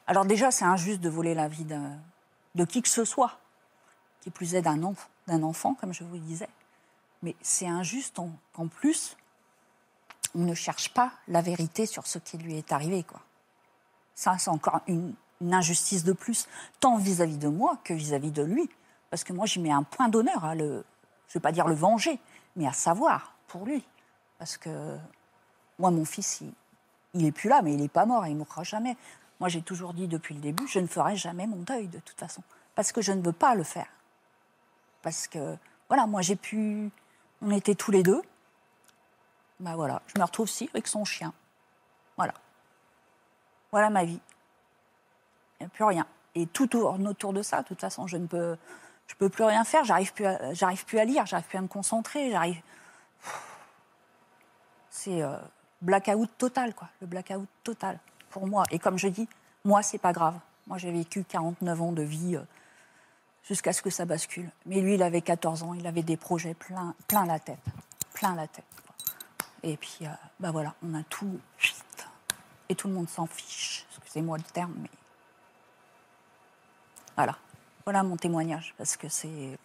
Alors déjà, c'est injuste de voler la vie de qui que ce soit, qui plus est d'un enf- enfant, comme je vous le disais. Mais c'est injuste en- qu'en plus, on ne cherche pas la vérité sur ce qui lui est arrivé. Ça, c'est encore une, injustice de plus, tant vis-à-vis de moi que vis-à-vis de lui. Parce que moi, j'y mets un point d'honneur à le, je ne vais pas dire le venger, mais à savoir pour lui. Parce que moi, mon fils, il, il est plus là, mais il n'est pas mort, il ne mourra jamais. Moi, j'ai toujours dit depuis le début, je ne ferai jamais mon deuil de toute façon. Parce que je ne veux pas le faire. Parce que, voilà, moi, j'ai pu. On était tous les deux. Ben voilà, je me retrouve ici avec son chien. Voilà. Voilà ma vie. Il n'y a plus rien. Et tout autour de ça. De toute façon, je ne peux, je peux plus rien faire. J'arrive plus, à, j'arrive plus à lire. J'arrive plus à me concentrer. J'arrive. C'est euh, blackout total, quoi. Le blackout total moi. Et comme je dis, moi, c'est pas grave. Moi, j'ai vécu 49 ans de vie euh, jusqu'à ce que ça bascule. Mais lui, il avait 14 ans. Il avait des projets plein, plein la tête, plein la tête. Et puis, euh, bah voilà, on a tout. Et tout le monde s'en fiche. Excusez-moi le terme, mais voilà. Voilà mon témoignage, parce que c'est.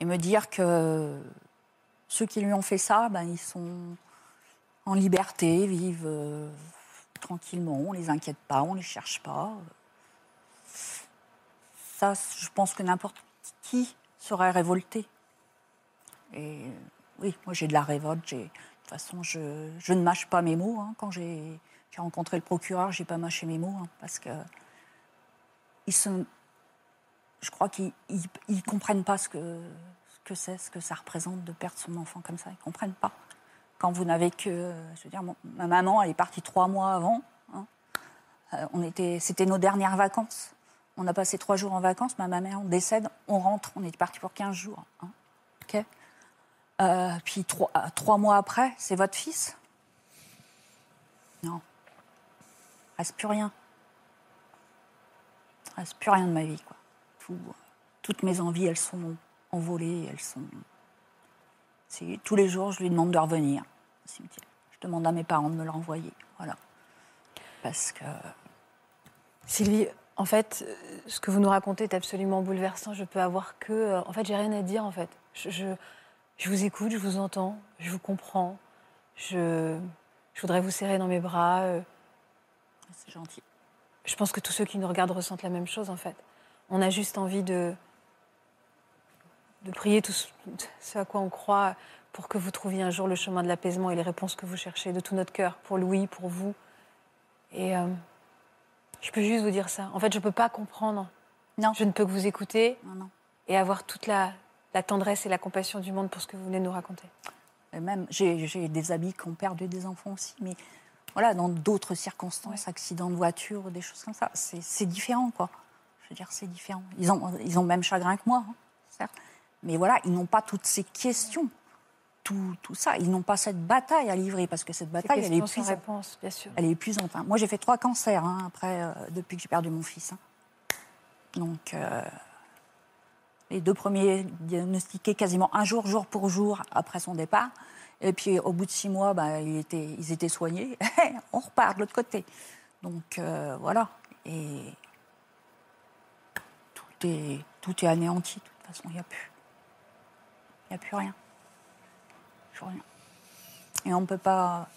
Et me dire que ceux qui lui ont fait ça, ben, ils sont en liberté, vivent euh, tranquillement, on les inquiète pas, on les cherche pas. Ça, je pense que n'importe qui serait révolté. Et oui, moi j'ai de la révolte. De toute façon, je, je ne mâche pas mes mots. hein. Quand j'ai rencontré le procureur, j'ai pas mâché mes mots hein, parce que ils sont, je crois qu'ils ils, ils comprennent pas ce que ce que c'est, ce que ça représente de perdre son enfant comme ça. Ils comprennent pas. Quand vous n'avez que, je veux dire, ma maman, elle est partie trois mois avant. hein. Euh, on était, c'était nos dernières vacances. On a passé trois jours en vacances. Ma maman, on décède, on rentre. On est parti pour 15 jours. hein. Euh, puis trois, euh, trois mois après, c'est votre fils? Non. Reste plus rien. Reste plus rien de ma vie, quoi. Tout, toutes mes envies, elles sont envolées, elles sont. Tous les jours, je lui demande de revenir au cimetière. Je demande à mes parents de me le renvoyer. Voilà. Parce que. Sylvie, en fait, ce que vous nous racontez est absolument bouleversant. Je peux avoir que. euh, En fait, j'ai rien à dire, en fait. Je, je, je vous écoute, je vous entends, je vous comprends. Je, je voudrais vous serrer dans mes bras. euh, C'est gentil. Je pense que tous ceux qui nous regardent ressentent la même chose, en fait. On a juste envie de, de prier tout ce- à quoi on croit pour que vous trouviez un jour le chemin de l'apaisement et les réponses que vous cherchez de tout notre cœur, pour Louis, pour vous. Et euh, je peux juste vous dire ça. En fait, je ne peux pas comprendre. Non. Je ne peux que vous écouter Non, non. et avoir toute la, la tendresse et la compassion du monde pour ce que vous venez de nous raconter. Et même, j'ai des amis qui ont perdu des enfants aussi, mais voilà, dans d'autres circonstances, accidents de voiture, des choses comme ça, c'est c'est différent, quoi. Je veux dire, c'est différent. Ils ont, ils ont le même chagrin que moi, hein, certes. Mais voilà, ils n'ont pas toutes ces questions, tout, tout ça. Ils n'ont pas cette bataille à livrer, parce que cette bataille, elle est épuisante. réponse, bien sûr. Elle est épuisante. hein. Moi, j'ai fait trois cancers hein, après, euh, depuis que j'ai perdu mon fils. hein. Donc, euh, les deux premiers diagnostiqués quasiment un jour, jour pour jour après son départ. Et puis, au bout de six mois, bah, il était- ils étaient soignés. (laughs) On repart de l'autre côté. Donc, euh, voilà. Et tout est, tout est anéanti. De toute façon, il n'y a plus. Il n'y a plus rien. Plus rien. Et on ne peut pas.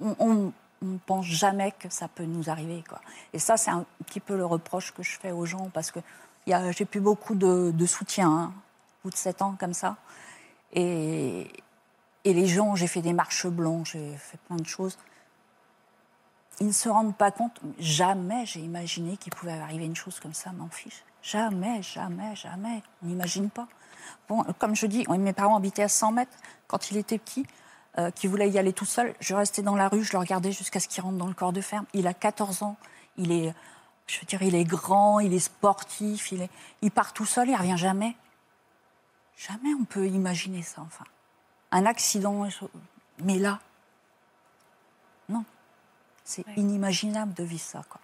On ne pense jamais que ça peut nous arriver. Quoi. Et ça, c'est un petit peu le reproche que je fais aux gens parce que j'ai plus beaucoup de, soutien hein, au bout de sept ans comme ça. Et, et les gens, j'ai fait des marches blanches, j'ai fait plein de choses. Ils ne se rendent pas compte. Jamais j'ai imaginé qu'il pouvait arriver une chose comme ça mon fils. Jamais, jamais, jamais. On n'imagine pas. Bon, comme je dis, mes parents habitaient à 100 mètres quand il était petit, euh, qui voulait y aller tout seul. Je restais dans la rue, je le regardais jusqu'à ce qu'il rentre dans le corps de ferme. Il a 14 ans, il est, je veux dire, il est grand, il est sportif, il, est, il part tout seul, il revient jamais. Jamais on peut imaginer ça, enfin. Un accident, mais là, non. C'est inimaginable de vivre ça, quoi.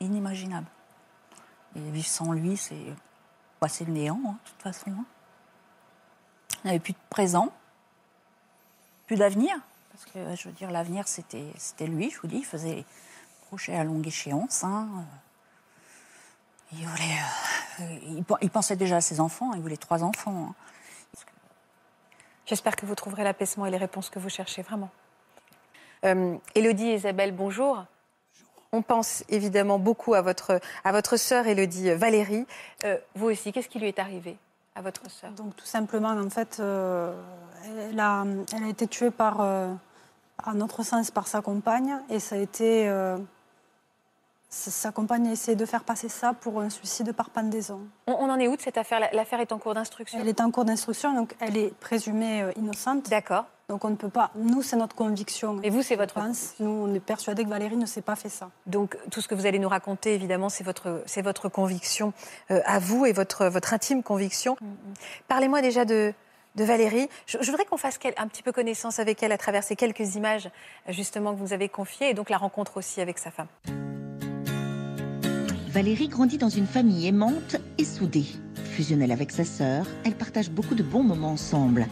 Inimaginable. Et vivre sans lui, c'est bah, le néant, hein, de toute façon. Hein. Il n'y avait plus de présent, plus d'avenir. Parce que, je veux dire, l'avenir, c'était lui, je vous dis. Il faisait des projets à longue échéance. Hein. Il, voulait, euh, il, pensait déjà à ses enfants, il voulait trois enfants. J'espère que vous trouverez l'apaisement et les réponses que vous cherchez vraiment. Euh, Élodie et Isabelle, bonjour. On pense évidemment beaucoup à votre, à votre sœur Élodie Valérie. Euh, vous aussi, qu'est-ce qui lui est arrivé à votre sœur? Donc tout simplement, en fait, euh, elle, a, elle, a, été tuée par, euh, à notre sens, par sa compagne, et ça a été sa compagne a essayé de faire passer ça pour un suicide par pendaison. On, on en est où de cette affaire? L'affaire est en cours d'instruction? Elle est en cours d'instruction, donc elle est présumée innocente. D'accord. Donc on ne peut pas. Nous, c'est notre conviction. Et vous, c'est votre pense. Nous, on est persuadés que Valérie ne s'est pas fait ça. Donc tout ce que vous allez nous raconter, évidemment, c'est votre, c'est votre conviction euh, à vous et votre, votre intime conviction. Mm, mm. Parlez-moi déjà de, de Valérie. Je, voudrais qu'on fasse un petit peu connaissance avec elle à travers ces quelques images, justement, que vous nous avez confiées, et donc la rencontre aussi avec sa femme. Valérie grandit dans une famille aimante et soudée. Fusionnelle avec sa sœur, elle partage beaucoup de bons moments ensemble.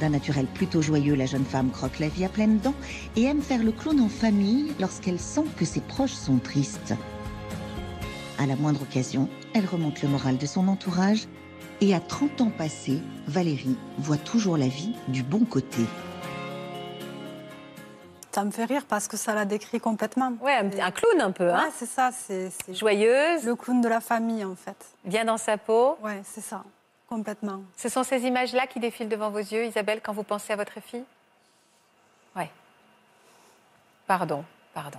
D'un naturel plutôt joyeux, la jeune femme croque la vie à pleines dents et aime faire le clown en famille lorsqu'elle sent que ses proches sont tristes. À la moindre occasion, elle remonte le moral de son entourage et à 30 ans passés, Valérie voit toujours la vie du bon côté. Ça me fait rire parce que ça la décrit complètement. Ouais, un, clown un peu. Hein c'est ça. C'est joyeuse. Le clown de la famille, en fait. Bien dans sa peau. Ouais, c'est ça. Complètement. Ce sont ces images-là qui défilent devant vos yeux, Isabelle, quand vous pensez à votre fille? Oui. Pardon, pardon.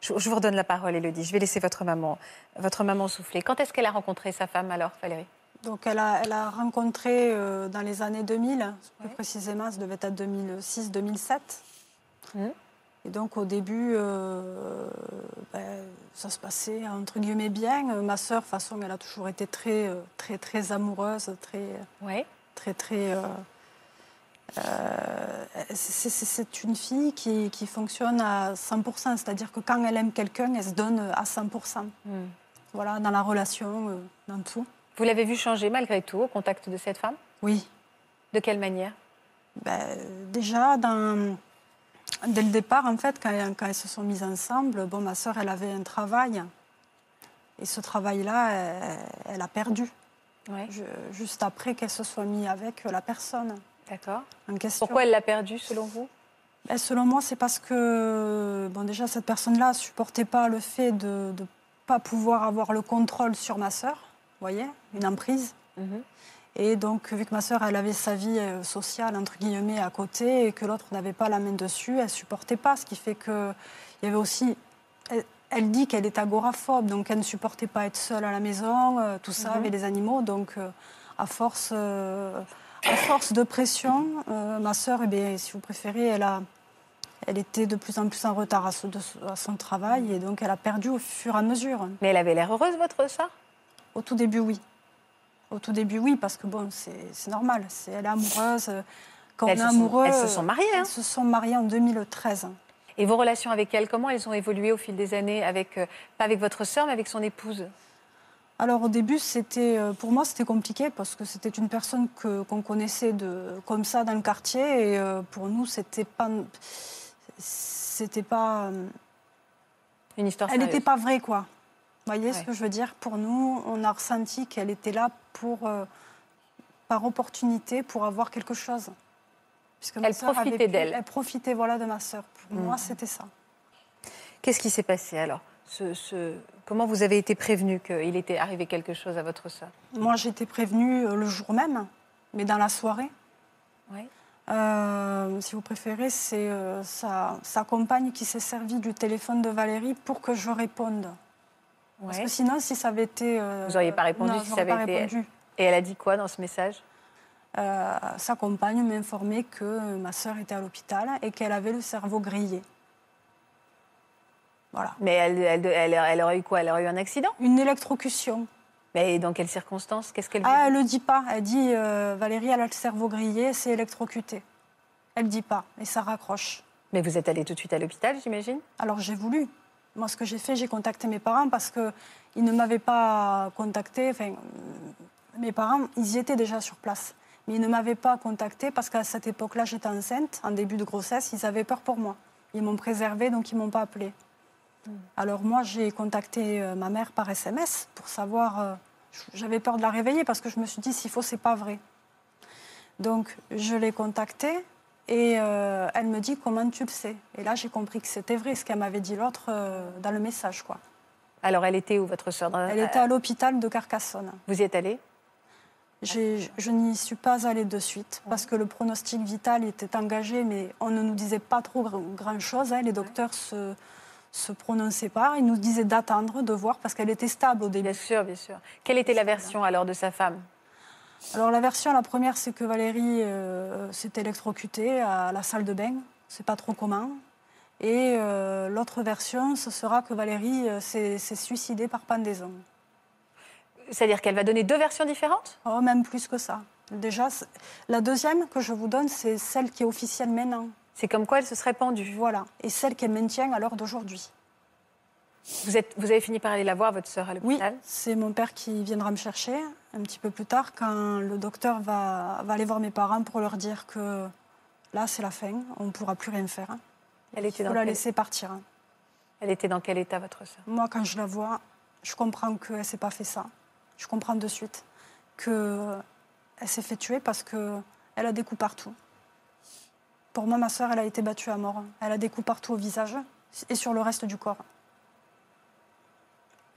Je, vous redonne la parole, Elodie. Je vais laisser votre maman, votre maman souffler. Quand est-ce qu'elle a rencontré sa femme alors, Valérie? Donc elle a, elle a rencontré euh, dans les années 2000, plus précisément, ça devait être 2006-2007. Et donc au début, euh, ben, ça se passait entre guillemets bien. Ma sœur, de toute façon, elle a toujours été très, euh, très, très amoureuse, très, ouais. très, très. Euh, c'est une fille qui, qui, fonctionne à 100%, c'est-à-dire que quand elle aime quelqu'un, elle se donne à 100%. Hmm. Voilà, dans la relation, dans tout. Vous l'avez vu changer malgré tout au contact de cette femme? Oui. De quelle manière? Ben, Déjà, dans Dès le départ, en fait, quand, elles se sont mises ensemble, bon, ma sœur, elle avait un travail. Et ce travail-là, elle, a perdu. juste après qu'elle se soit mise avec la personne. D'accord. Pourquoi elle l'a perdu, selon vous? Ben, Selon moi, c'est parce que, bon, déjà, cette personne-là ne supportait pas le fait de ne pas pouvoir avoir le contrôle sur ma sœur. Vous voyez Une emprise. Mhm. Et donc, vu que ma sœur, elle avait sa vie euh, sociale, entre guillemets, à côté, et que l'autre n'avait pas la main dessus, elle ne supportait pas. Ce qui fait qu'il y avait aussi... Elle, dit qu'elle est agoraphobe, donc elle ne supportait pas être seule à la maison, euh, tout ça, mhm. avec les animaux. Donc, euh, à, force, à force de pression, ma sœur, eh si vous préférez, elle, a, elle était de plus en plus en retard à, à son travail, et donc elle a perdu au fur et à mesure. Mais elle avait l'air heureuse, votre sœur? Au tout début, oui. Au tout début, oui, parce que bon, c'est normal. elle est amoureuse. Quand on est amoureux. elles se sont mariées. Hein. Elles se sont mariées en 2013. Et vos relations avec elle, comment elles ont évolué au fil des années avec, euh, Pas avec votre sœur, mais avec son épouse? Alors au début, c'était euh, pour moi c'était compliqué parce que c'était une personne que qu'on connaissait de comme ça dans le quartier et euh, pour nous c'était pas c'était pas une histoire. Elle n'était pas vraie quoi. Vous voyez ce que je veux dire? Pour nous, on a ressenti qu'elle était là pour, euh, par opportunité pour avoir quelque chose. Puisque elle profitait d'elle. Elle profitait voilà, de ma sœur. Pour moi, mm. c'était ça. Qu'est-ce qui s'est passé alors? Ce, Comment vous avez été prévenu qu'il était arrivé quelque chose à votre sœur? Moi, j'ai été prévenue euh, le jour même, mais dans la soirée. Oui. Euh, si vous préférez, c'est euh, sa, compagne qui s'est servie du téléphone de Valérie pour que je réponde. Parce que sinon, si ça avait été... vous n'auriez pas répondu si ça avait été... Répondu. Et elle a dit quoi dans ce message? Sa compagne m'informait que ma sœur était à l'hôpital et qu'elle avait le cerveau grillé. Mais elle, elle, aurait eu quoi? Elle aurait eu un accident? Une électrocution. Mais dans quelles circonstances? Qu'est-ce qu'elle Ah, elle ne le dit pas. Elle dit euh, Valérie, elle a le cerveau grillé, c'est électrocuté. Elle ne dit pas, et ça raccroche. Mais vous êtes allée tout de suite à l'hôpital, j'imagine? Alors j'ai voulu. Moi, ce que j'ai fait, j'ai contacté mes parents parce qu'ils ne m'avaient pas contacté. Enfin, mes parents, ils y étaient déjà sur place. Mais ils ne m'avaient pas contacté parce qu'à cette époque-là, j'étais enceinte, en début de grossesse. Ils avaient peur pour moi. Ils m'ont préservée, donc ils ne m'ont pas appelée. Alors moi, j'ai contacté euh, ma mère par SMS pour savoir. Euh, j'avais peur de la réveiller parce que je me suis dit, s'il faut, c'est pas vrai. Donc je l'ai contactée et euh, elle me dit, comment tu le sais Et là, j'ai compris que c'était vrai, ce qu'elle m'avait dit l'autre dans le message, quoi. Alors elle était où, votre soeur Elle était à l'hôpital de Carcassonne. Vous y êtes allée? Je n'y suis pas allée de suite parce que le pronostic vital était engagé, mais on ne nous disait pas trop grand-chose. Hein. Les docteurs se, se prononçait pas. Il nous disait d'attendre, de voir, parce qu'elle était stable au début. Bien sûr, bien sûr. Quelle était la version alors de sa femme? Alors la version, la première, c'est que Valérie euh, s'est électrocutée à la salle de bain. C'est pas trop commun. Et euh, l'autre version, ce sera que Valérie euh, s'est suicidée par pendaison. C'est-à-dire qu'elle va donner deux versions différentes? Oh, même plus que ça. Déjà, la deuxième que je vous donne, c'est celle qui est officielle maintenant. C'est comme quoi elle se serait pendue. Voilà. Et celle qu'elle maintient à l'heure d'aujourd'hui. Vous, êtes, vous avez fini par aller la voir, votre sœur, à l'hôpital? Oui, c'est mon père qui viendra me chercher un petit peu plus tard quand le docteur va, va aller voir mes parents pour leur dire que là, c'est la fin, on ne pourra plus rien faire. Elle était Il faut la laisser partir. Elle était dans quel état, votre sœur? Moi, quand je la vois, je comprends qu'elle ne s'est pas fait ça. Je comprends de suite qu'elle s'est fait tuer parce qu'elle a des coups partout. Pour moi, ma soeur, elle a été battue à mort. Elle a des coups partout au visage et sur le reste du corps.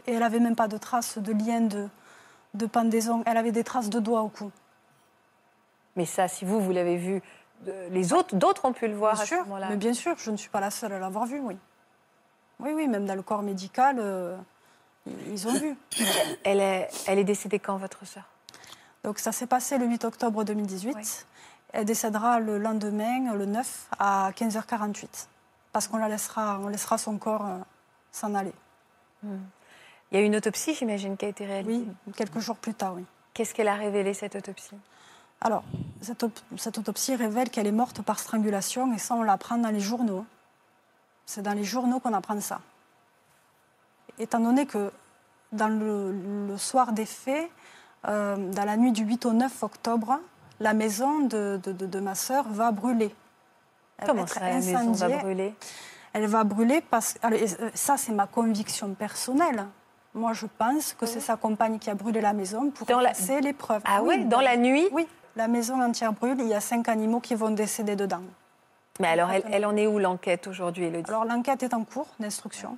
Et elle n'avait même pas de traces de lien de, de pendaison. Elle avait des traces de doigts au cou. Mais ça, si vous, vous l'avez vu, les autres, d'autres ont pu le voir bien à sûr, ce moment-là. Mais bien sûr, je ne suis pas la seule à l'avoir vu, oui. Oui, oui, même dans le corps médical, euh, ils ont vu. (coughs) Elle est, elle est décédée quand, votre sœur? Donc ça s'est passé le 8 octobre 2018. Elle décédera le lendemain, le 9, à 15h48. Parce qu'on la laissera, on laissera son corps euh, s'en aller. Hmm. Il y a une autopsie, j'imagine, qui a été réalisée Oui, quelques jours plus tard, oui. Qu'est-ce qu'elle a révélé, cette autopsie? Alors, cette, cette, autopsie révèle qu'elle est morte par strangulation, et ça, on l'apprend dans les journaux. C'est dans les journaux qu'on apprend ça. Étant donné que dans le, soir des faits, euh, dans la nuit du 8 au 9 octobre, la maison de, de, ma sœur va brûler. Comment ça, la maison va brûler? Elle va brûler parce que euh, ça, c'est ma conviction personnelle. Moi, je pense que c'est sa compagne qui a brûlé la maison pour les preuves. Ah oui, dans la nuit Oui, la maison entière brûle. Il y a cinq animaux qui vont décéder dedans. Mais alors, elle, en est où l'enquête aujourd'hui, Elodie? Alors, l'enquête est en cours d'instruction.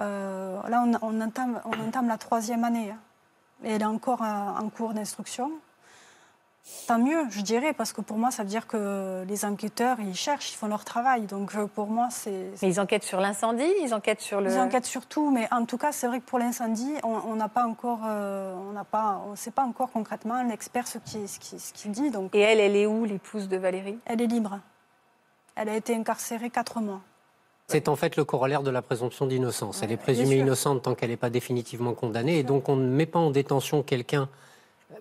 Euh, là, on, entame, on, entame, la troisième année. Hein. Et elle est encore en cours d'instruction. Tant mieux, je dirais, parce que pour moi, ça veut dire que les enquêteurs, ils cherchent, ils font leur travail. Donc euh, pour moi, c'est. Mais ils enquêtent sur l'incendie Ils enquêtent sur le. Ils enquêtent sur tout, mais en tout cas, c'est vrai que pour l'incendie, on n'a pas encore. Euh, on n'a pas. On ne sait pas encore concrètement l'expert ce qu'il ce qui, ce qui dit. Donc... Et elle, elle est où, l'épouse de Valérie? Elle est libre. Elle a été incarcérée quatre mois. C'est en fait le corollaire de la présomption d'innocence. elle est présumée innocente tant qu'elle n'est pas définitivement condamnée. Et donc on ne met pas en détention quelqu'un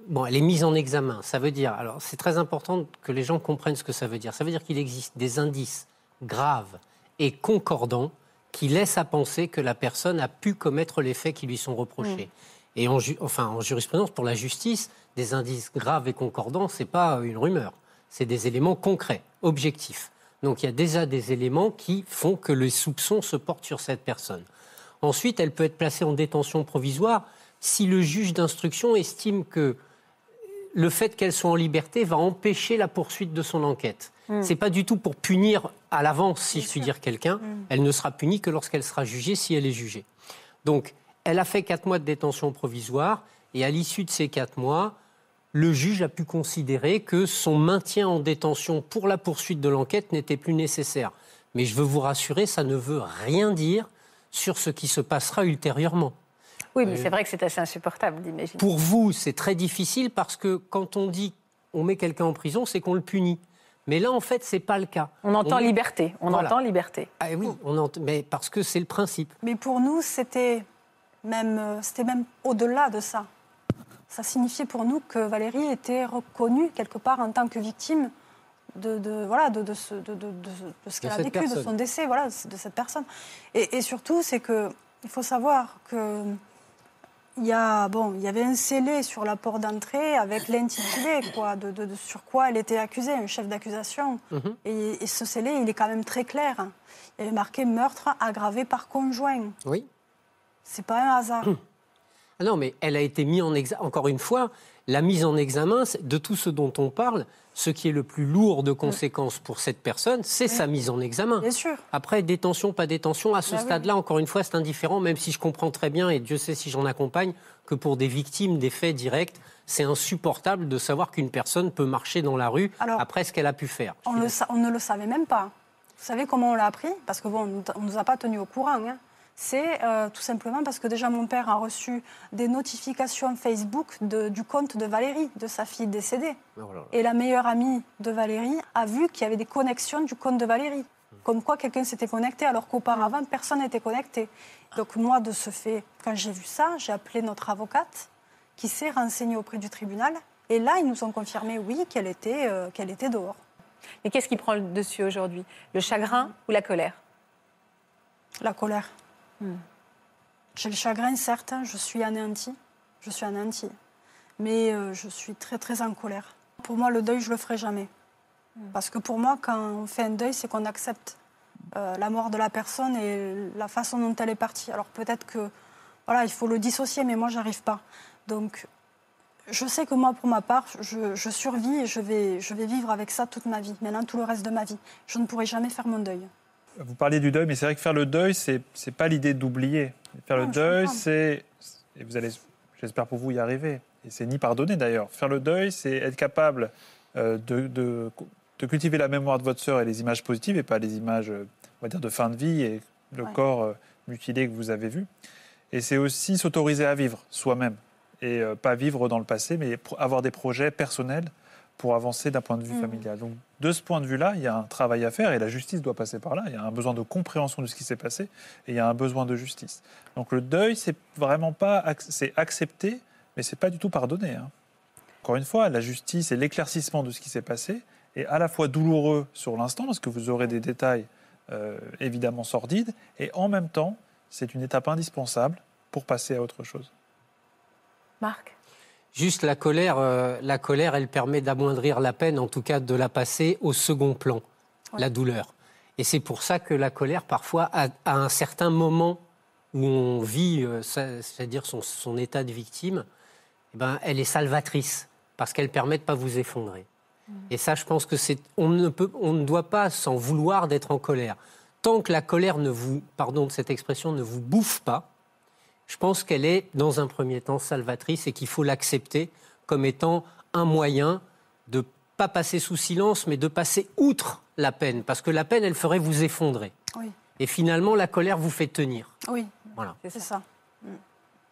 Bon, elle est mise en examen. Ça veut dire, alors c'est très important que les gens comprennent ce que ça veut dire. Ça veut dire qu'il existe des indices graves et concordants qui laissent à penser que la personne a pu commettre les faits qui lui sont reprochés. Et en, enfin, en jurisprudence, pour la justice, des indices graves et concordants, ce n'est pas une rumeur. C'est des éléments concrets, objectifs. Donc il y a déjà des éléments qui font que le soupçon se porte sur cette personne. Ensuite, elle peut être placée en détention provisoire si le juge d'instruction estime que le fait qu'elle soit en liberté va empêcher la poursuite de son enquête. Hmm. C'est pas du tout pour punir à l'avance, si je puis dire, quelqu'un. Hmm. Elle ne sera punie que lorsqu'elle sera jugée, si elle est jugée. Donc, elle a fait quatre mois de détention provisoire, et à l'issue de ces quatre mois, le juge a pu considérer que son maintien en détention pour la poursuite de l'enquête n'était plus nécessaire. Mais je veux vous rassurer, ça ne veut rien dire sur ce qui se passera ultérieurement. Oui, mais c'est vrai que c'est assez insupportable d'imaginer. Pour vous, c'est très difficile parce que quand on dit on met quelqu'un en prison, c'est qu'on le punit. Mais là, en fait, c'est pas le cas. On entend liberté. On Voilà. entend liberté. Ah oui, on ent- mais parce que c'est le principe. Mais pour nous, c'était même, euh, c'était même au-delà de ça. Ça signifiait pour nous que Valérie était reconnue quelque part en tant que victime de, de- voilà, de, de ce, de, de- de- de ce qu'elle a vécu, de son décès, voilà, de cette personne. Et, et surtout, c'est que il faut savoir que il y a bon, il y avait un scellé sur la porte d'entrée avec l'intitulé quoi, de, de- de sur quoi elle était accusée, un chef d'accusation. Mhm. Et, et ce scellé, il est quand même très clair. Il y avait marqué meurtre aggravé par conjoint. Oui. C'est pas un hasard. Ah non, mais elle a été mise en examen. Encore une fois, la mise en examen c'est- de tout ce dont on parle, ce qui est le plus lourd de conséquences pour cette personne, c'est sa mise en examen. Bien sûr. Après, détention, pas détention, à ce Bah oui. stade-là, encore une fois, c'est indifférent, même si je comprends très bien, et Dieu sait si j'en accompagne, que pour des victimes des faits directs, c'est insupportable de savoir qu'une personne peut marcher dans la rue Alors, après ce qu'elle a pu faire. On, le sa- on ne le savait même pas. Vous savez comment on l'a appris? Parce que bon, on ne nous a pas tenus au courant. hein. C'est euh, tout simplement parce que déjà mon père a reçu des notifications Facebook de- du compte de Valérie, de sa fille décédée. Oh là là. Et la meilleure amie de Valérie a vu qu'il y avait des connexions du compte de Valérie. Comme quoi quelqu'un s'était connecté alors qu'auparavant personne n'était connecté. Donc moi, de ce fait, quand j'ai vu ça, j'ai appelé notre avocate qui s'est renseignée auprès du tribunal. Et là, ils nous ont confirmé, oui, qu'elle était, euh, qu'elle était dehors. Mais qu'est-ce qui prend le dessus aujourd'hui? Le chagrin ou la colère? La colère. J'ai le chagrin, certes, hein, je suis anéantie. Je suis anéantie. Mais euh, je suis très, très en colère. Pour moi, le deuil, je le ferai jamais. Parce que pour moi, quand on fait un deuil, c'est qu'on accepte euh, la mort de la personne et la façon dont elle est partie. Alors peut-être que, voilà, il faut le dissocier, mais moi, j'arrive pas. Donc, je sais que moi, pour ma part, je, je survis et je vais, je vais vivre avec ça toute ma vie. Maintenant, tout le reste de ma vie. Je ne pourrai jamais faire mon deuil. Vous parliez du deuil, mais c'est vrai que faire le deuil, c'est c'est pas l'idée d'oublier. Faire le Non, deuil, c'est et vous allez, j'espère pour vous y arriver. Et c'est ni pardonner d'ailleurs. Faire le deuil, c'est être capable euh, de, de- de cultiver la mémoire de votre sœur et les images positives et pas les images, euh, on va dire, de fin de vie et le Ouais. corps euh, mutilé que vous avez vu. Et c'est aussi s'autoriser à vivre soi-même et pas vivre dans le passé, mais avoir des projets personnels pour avancer d'un point de vue Mm. familial. Donc, de ce point de vue-là, il y a un travail à faire et la justice doit passer par là. Il y a un besoin de compréhension de ce qui s'est passé et il y a un besoin de justice. Donc, le deuil, c'est vraiment pas, c'est accepter, mais c'est pas du tout pardonner. hein. Encore une fois, la justice et l'éclaircissement de ce qui s'est passé est à la fois douloureux sur l'instant parce que vous aurez des détails euh, évidemment sordides et en même temps, c'est une étape indispensable pour passer à autre chose. Marc? Juste la colère, euh, la colère, elle permet d'amoindrir la peine, en tout cas de la passer au second plan, la douleur. Et c'est pour ça que la colère, parfois, à, à un certain moment où on vit, euh, c'est-à-dire son, son état de victime, eh ben, elle est salvatrice parce qu'elle permet de pas vous effondrer. Et ça, je pense que c'est, on ne peut, on ne doit pas s'en vouloir d'être en colère. Tant que la colère ne vous, pardon de cette expression, ne vous bouffe pas, je pense qu'elle est, dans un premier temps, salvatrice et qu'il faut l'accepter comme étant un moyen de pas passer sous silence, mais de passer outre la peine, parce que la peine, elle ferait vous effondrer. Oui, Et finalement, la colère vous fait tenir. oui, Voilà. c'est ça.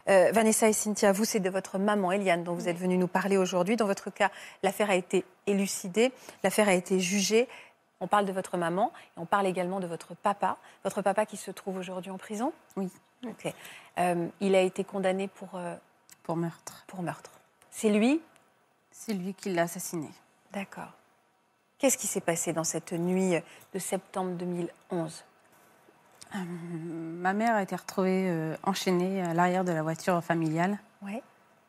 Euh, Vanessa et Cynthia, vous, c'est de votre maman Eliane dont vous êtes venue nous parler aujourd'hui. Dans votre cas, l'affaire a été élucidée, l'affaire a été jugée. On parle de votre maman et on parle également de votre papa. Votre papa qui se trouve aujourd'hui en prison? Oui. Ok. Euh, il a été condamné pour, euh, pour meurtre. pour meurtre. C'est lui? C'est lui qui l'a assassiné. D'accord. Qu'est-ce qui s'est passé dans cette nuit de septembre 2011 Euh, ma mère a été retrouvée euh, enchaînée à l'arrière de la voiture familiale. Ouais.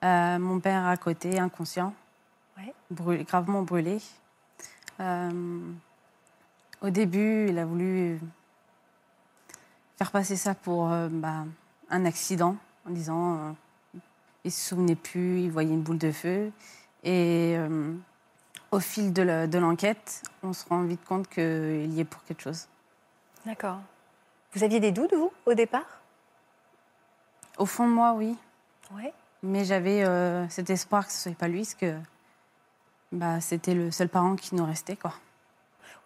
Euh, mon père à côté, inconscient, Ouais. brûlé- gravement brûlé. Euh, au début, il a voulu faire passer ça pour euh, bah, un accident, en disant euh, il se souvenait plus, il voyait une boule de feu. Et euh, au fil de l'enquête, on se rend vite compte qu'il y est pour quelque chose. D'accord. Vous aviez des doutes, vous, au départ? Au fond de moi, oui. Mais j'avais cet espoir que ce soit pas lui, parce que bah, c'était le seul parent qui nous restait. Quoi.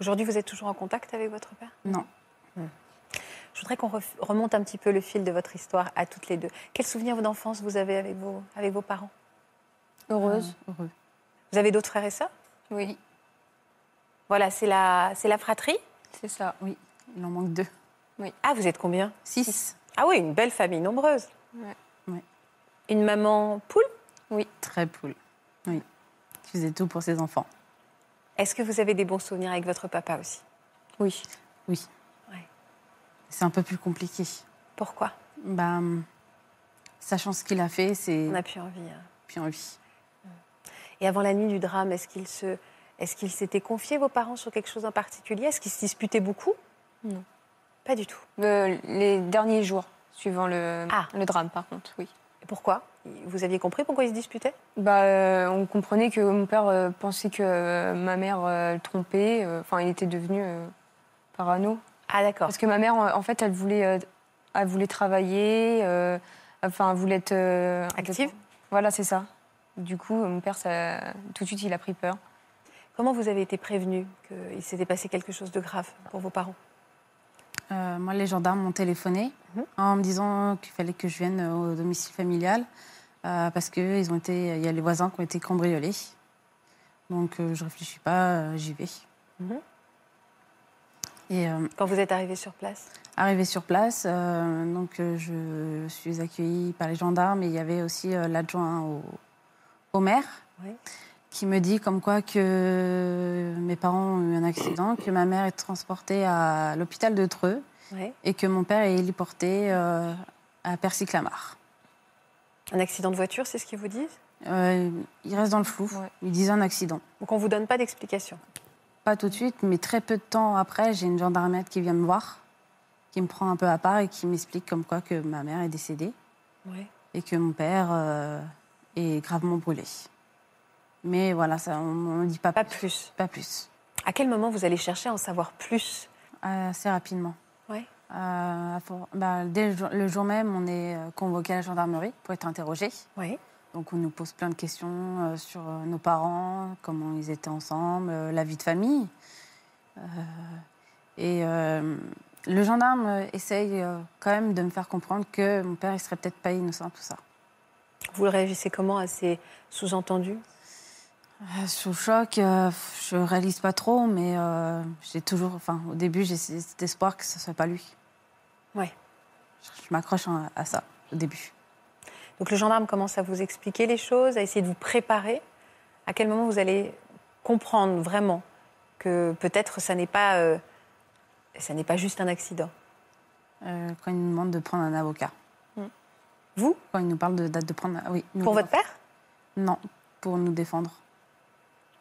Aujourd'hui, vous êtes toujours en contact avec votre père? Non. Je voudrais qu'on remonte un petit peu le fil de votre histoire à toutes les deux. Quels souvenirs d'enfance vous avez avec vos, avec vos parents? Heureuse. Euh, heureux. Vous avez d'autres frères et sœurs? Oui, Voilà, c'est la, c'est la fratrie? C'est ça. Oui, il en manque deux. Ah, vous êtes combien? Six. Ah oui, une belle famille nombreuse. Ouais. Ouais. Une maman poule? Très poule. Oui. Qui faisait tout pour ses enfants. Est-ce que vous avez des bons souvenirs avec votre papa aussi? Oui. Oui. C'est un peu plus compliqué. Pourquoi? Bah, hum, sachant ce qu'il a fait, c'est On n'a plus envie. hein. plus envie. Et avant la nuit du drame, est-ce qu'ils se, est-ce qu'ils s'étaient confiés vos parents sur quelque chose en particulier? Est-ce qu'ils se disputaient beaucoup? Non. Pas du tout. Euh, les derniers jours, suivant le, Ah. le drame, par contre, oui. Et pourquoi? Vous aviez compris pourquoi ils se disputaient Bah, euh, on comprenait que mon père euh, pensait que euh, ma mère euh, le trompait. euh, Enfin, il était devenu euh, parano. Ah d'accord. Parce que ma mère, en fait, elle voulait, euh, elle voulait travailler. euh, enfin, elle voulait être euh, Active Voilà, c'est ça. Du coup, mon père, ça, tout de suite, il a pris peur. Comment vous avez été prévenu qu'il s'était passé quelque chose de grave pour vos parents? Euh, moi, les gendarmes m'ont téléphoné Mhm. en me disant qu'il fallait que je vienne au domicile familial euh, parce qu'il ont été, il y a les voisins qui ont été cambriolés. Donc, euh, je réfléchis pas, euh, j'y vais. Mhm. Et euh, Quand vous êtes arrivé sur place arrivé sur place, euh, donc euh, je suis accueillie par les gendarmes et il y avait aussi l'adjoint au, au maire Oui. qui me dit comme quoi que mes parents ont eu un accident, que ma mère est transportée à l'hôpital de Treux Oui. et que mon père est héliporté à Percy-Clamart. Un accident de voiture, c'est ce qu'ils vous disent? Euh, il reste dans le flou. Ouais. Ils disent un accident. Donc on vous donne pas d'explication. Pas tout de suite, mais très peu de temps après, j'ai une gendarmette qui vient me voir, qui me prend un peu à part et qui m'explique comme quoi que ma mère est décédée et que mon père euh, est gravement brûlé. Mais voilà, ça, on ne dit pas, Pas plus. Pas plus. À quel moment vous allez chercher à en savoir plus? Assez rapidement. Oui. Euh, bah, dès le jour, le jour même, on est euh, convoqué à la gendarmerie pour être interrogé. Oui. Donc on nous pose plein de questions euh, sur euh, nos parents, comment ils étaient ensemble, euh, la vie de famille. Et le gendarme essaye quand même de me faire comprendre que mon père, il serait peut-être pas innocent, tout ça. Vous réagissez comment à ces sous-entendus? Euh, Sous le choc, euh, je réalise pas trop, mais euh, j'ai toujours, enfin, au début, j'ai cet espoir que ce soit pas lui. Ouais. Je, je m'accroche à, à ça au début. Donc le gendarme commence à vous expliquer les choses, à essayer de vous préparer. À quel moment vous allez comprendre vraiment que peut-être ça n'est pas, euh, ça n'est pas juste un accident? Euh, quand il nous demande de prendre un avocat. Vous? Quand il nous parle de date de prendre, oui. Pour votre père? Non, pour nous défendre.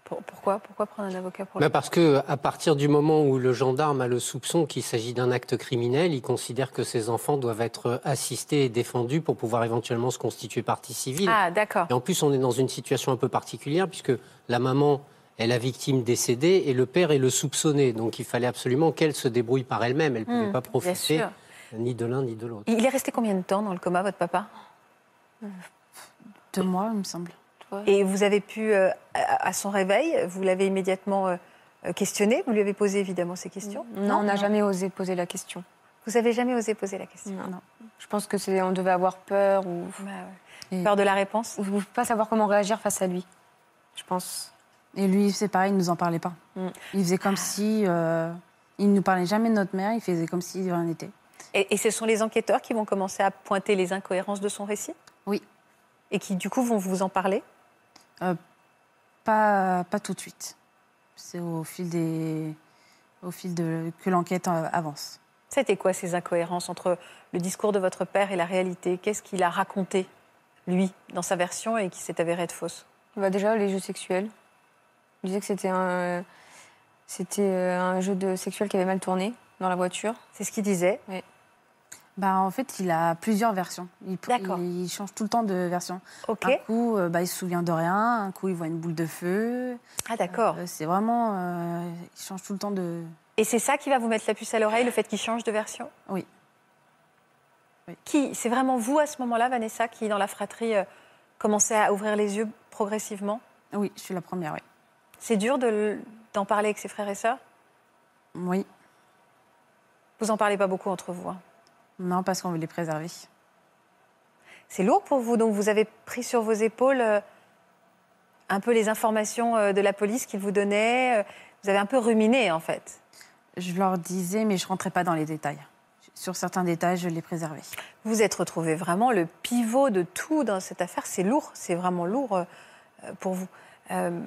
Pour- Pourquoi Pourquoi prendre un avocat pour Bah lui parce que à partir du moment où le gendarme a le soupçon qu'il s'agit d'un acte criminel, il considère que ses enfants doivent être assistés et défendus pour pouvoir éventuellement se constituer partie civile. Ah d'accord. Et en plus, on est dans une situation un peu particulière puisque la maman est la victime décédée et le père est le soupçonné. Donc il fallait absolument qu'elle se débrouille par elle-même. Elle ne pouvait Hmm, pas profiter ni de l'un ni de l'autre. Il est resté combien de temps dans le coma, votre papa? Deux mois, il me semble. Et vous avez pu, euh, à son réveil, vous l'avez immédiatement euh, euh, questionné, vous lui avez posé évidemment ces questions Non, on n'a jamais osé poser la question. Vous avez jamais osé poser la question Non. Non. Je pense que c'est on devait avoir peur ou, Bah ouais. Et, Peur de la réponse ou pas savoir comment réagir face à lui. Je pense. et lui, c'est pareil, il nous en parlait pas. Mm. Il faisait comme si. euh, il ne nous parlait jamais de notre mère, il faisait comme si rien n'était. Et, et ce sont les enquêteurs qui vont commencer à pointer les incohérences de son récit? Oui. Et qui, du coup, vont vous en parler? Pas, pas tout de suite. C'est au fil des. Au fil de que l'enquête euh, avance. C'était quoi ces incohérences entre le discours de votre père et la réalité? Qu'est-ce qu'il a raconté, lui, dans sa version et qui s'est avéré être fausse? Bah déjà, les jeux sexuels. Il disait que c'était un, c'était euh, un jeu de sexuel qui avait mal tourné dans la voiture. C'est ce qu'il disait. Bah, en fait, il a plusieurs versions. Il, change tout le temps de version. Ok. Un coup, euh, bah, il se souvient de rien. Un coup, il voit une boule de feu. Ah d'accord. Euh, c'est vraiment... euh, il change tout le temps de... Et c'est ça qui va vous mettre la puce à l'oreille, le fait qu'il change de version? Oui. Qui C'est vraiment vous à ce moment-là, Vanessa, qui dans la fratrie euh, commençait à ouvrir les yeux progressivement? Oui, je suis la première, oui. C'est dur de d'en parler avec ses frères et sœurs? Oui. Vous en parlez pas beaucoup entre vous. hein. Non, parce qu'on veut les préserver. C'est lourd pour vous, donc vous avez pris sur vos épaules euh, un peu les informations euh, de la police qu'ils vous donnaient. euh, Vous avez un peu ruminé en fait. Je leur disais, mais je rentrais pas dans les détails. Sur certains détails, je les préservais. Vous êtes retrouvé vraiment le pivot de tout dans cette affaire. C'est lourd, c'est vraiment lourd pour vous. Euh,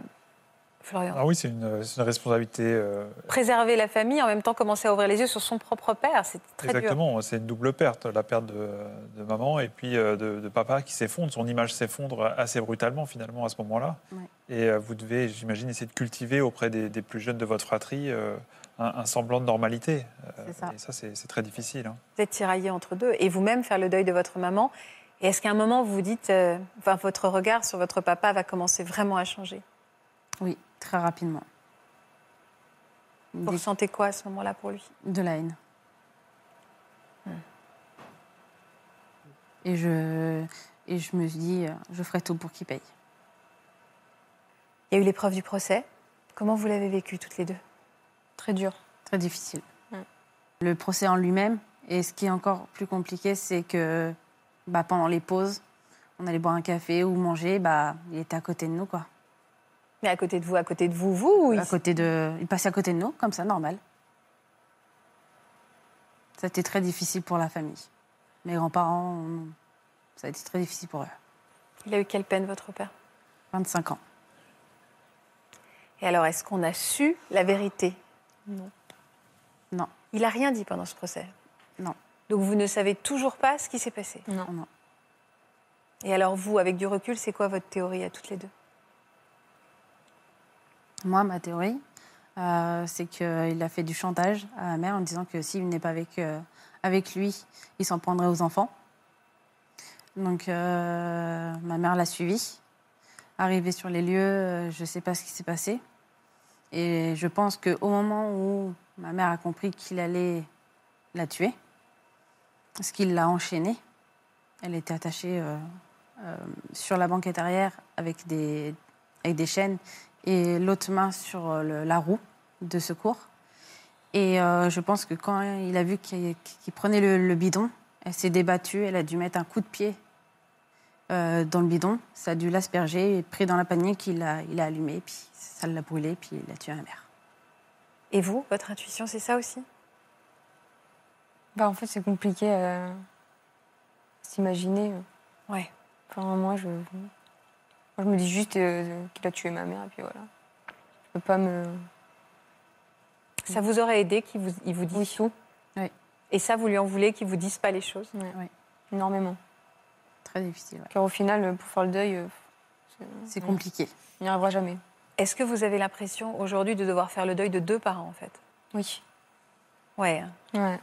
Florian. Ah oui, c'est une, responsabilité. euh, Préserver la famille, en même temps commencer à ouvrir les yeux sur son propre père, c'est très dur. Exactement, c'est une double perte, la perte de, de maman et puis euh, de, de papa qui s'effondre. Son image s'effondre assez brutalement finalement à ce moment-là. Ouais. Et euh, vous devez, j'imagine, essayer de cultiver auprès des, des plus jeunes de votre fratrie euh, un, un semblant de normalité. Euh, C'est ça. Et ça, c'est c'est très difficile. hein. Vous êtes tiraillé entre deux et vous-même faire le deuil de votre maman. Et est-ce qu'à un moment vous vous dites, euh, enfin, votre regard sur votre papa va commencer vraiment à changer? Oui, très rapidement. Vous Des- ressentez quoi à ce moment-là pour lui? De la haine. Hmm. Et je, et je me suis dit, je ferai tout pour qu'il paye. Il y a eu l'épreuve du procès. Comment vous l'avez vécu toutes les deux? Très dur. Très difficile. Hmm. Le procès en lui-même, et ce qui est encore plus compliqué, c'est que bah, pendant les pauses, on allait boire un café ou manger, bah, il était à côté de nous, quoi. Mais à côté de vous, à côté de vous, vous ou À côté de, il passait à côté de nous, comme ça, normal. Ça a été très difficile pour la famille. Mes grands-parents, on- ça a été très difficile pour eux. Il a eu quelle peine, votre père? 25 ans. Et alors, est-ce qu'on a su la vérité? Non. Non. Il a rien dit pendant ce procès? Non. Donc vous ne savez toujours pas ce qui s'est passé? Non. Non. Et alors vous, avec du recul, c'est quoi votre théorie à toutes les deux? Moi, ma théorie, euh, c'est qu'il a fait du chantage à ma mère en disant que s'il venait pas avec, euh, avec lui, il s'en prendrait aux enfants. Donc, euh, ma mère l'a suivi. Arrivé sur les lieux, je ne sais pas ce qui s'est passé. Et je pense qu'au moment où ma mère a compris qu'il allait la tuer, parce qu'il l'a enchaînée, elle était attachée sur la banquette arrière avec des, avec des chaînes et l'autre main sur euh, le- la roue de secours. Et euh, je pense que quand il a vu qu'il prenait le, le bidon, elle s'est débattue, elle a dû mettre un coup de pied euh, dans le bidon, ça a dû l'asperger, et pris dans la panique, il a, il a allumé, puis ça l'a brûlé, puis il a tué ma mère. Et vous, votre intuition, c'est ça aussi? Bah, en fait, c'est compliqué à s'imaginer. Ouais. Enfin, moi, je, je me dis juste euh, qu'il a tué ma mère, et puis voilà. Je peux pas me. Ça vous aurait aidé qu'il vous, il vous dise Oui. tout Oui. Et ça, vous lui en voulez qu'il vous dise pas les choses. Oui. Énormément. Très difficile, ouais. Car au final, euh, pour faire le deuil, euh, c'est- compliqué. On n'y arrivera jamais. Est-ce que vous avez l'impression aujourd'hui de devoir faire le deuil de deux parents, en fait? Oui. Ouais. hein. Ouais.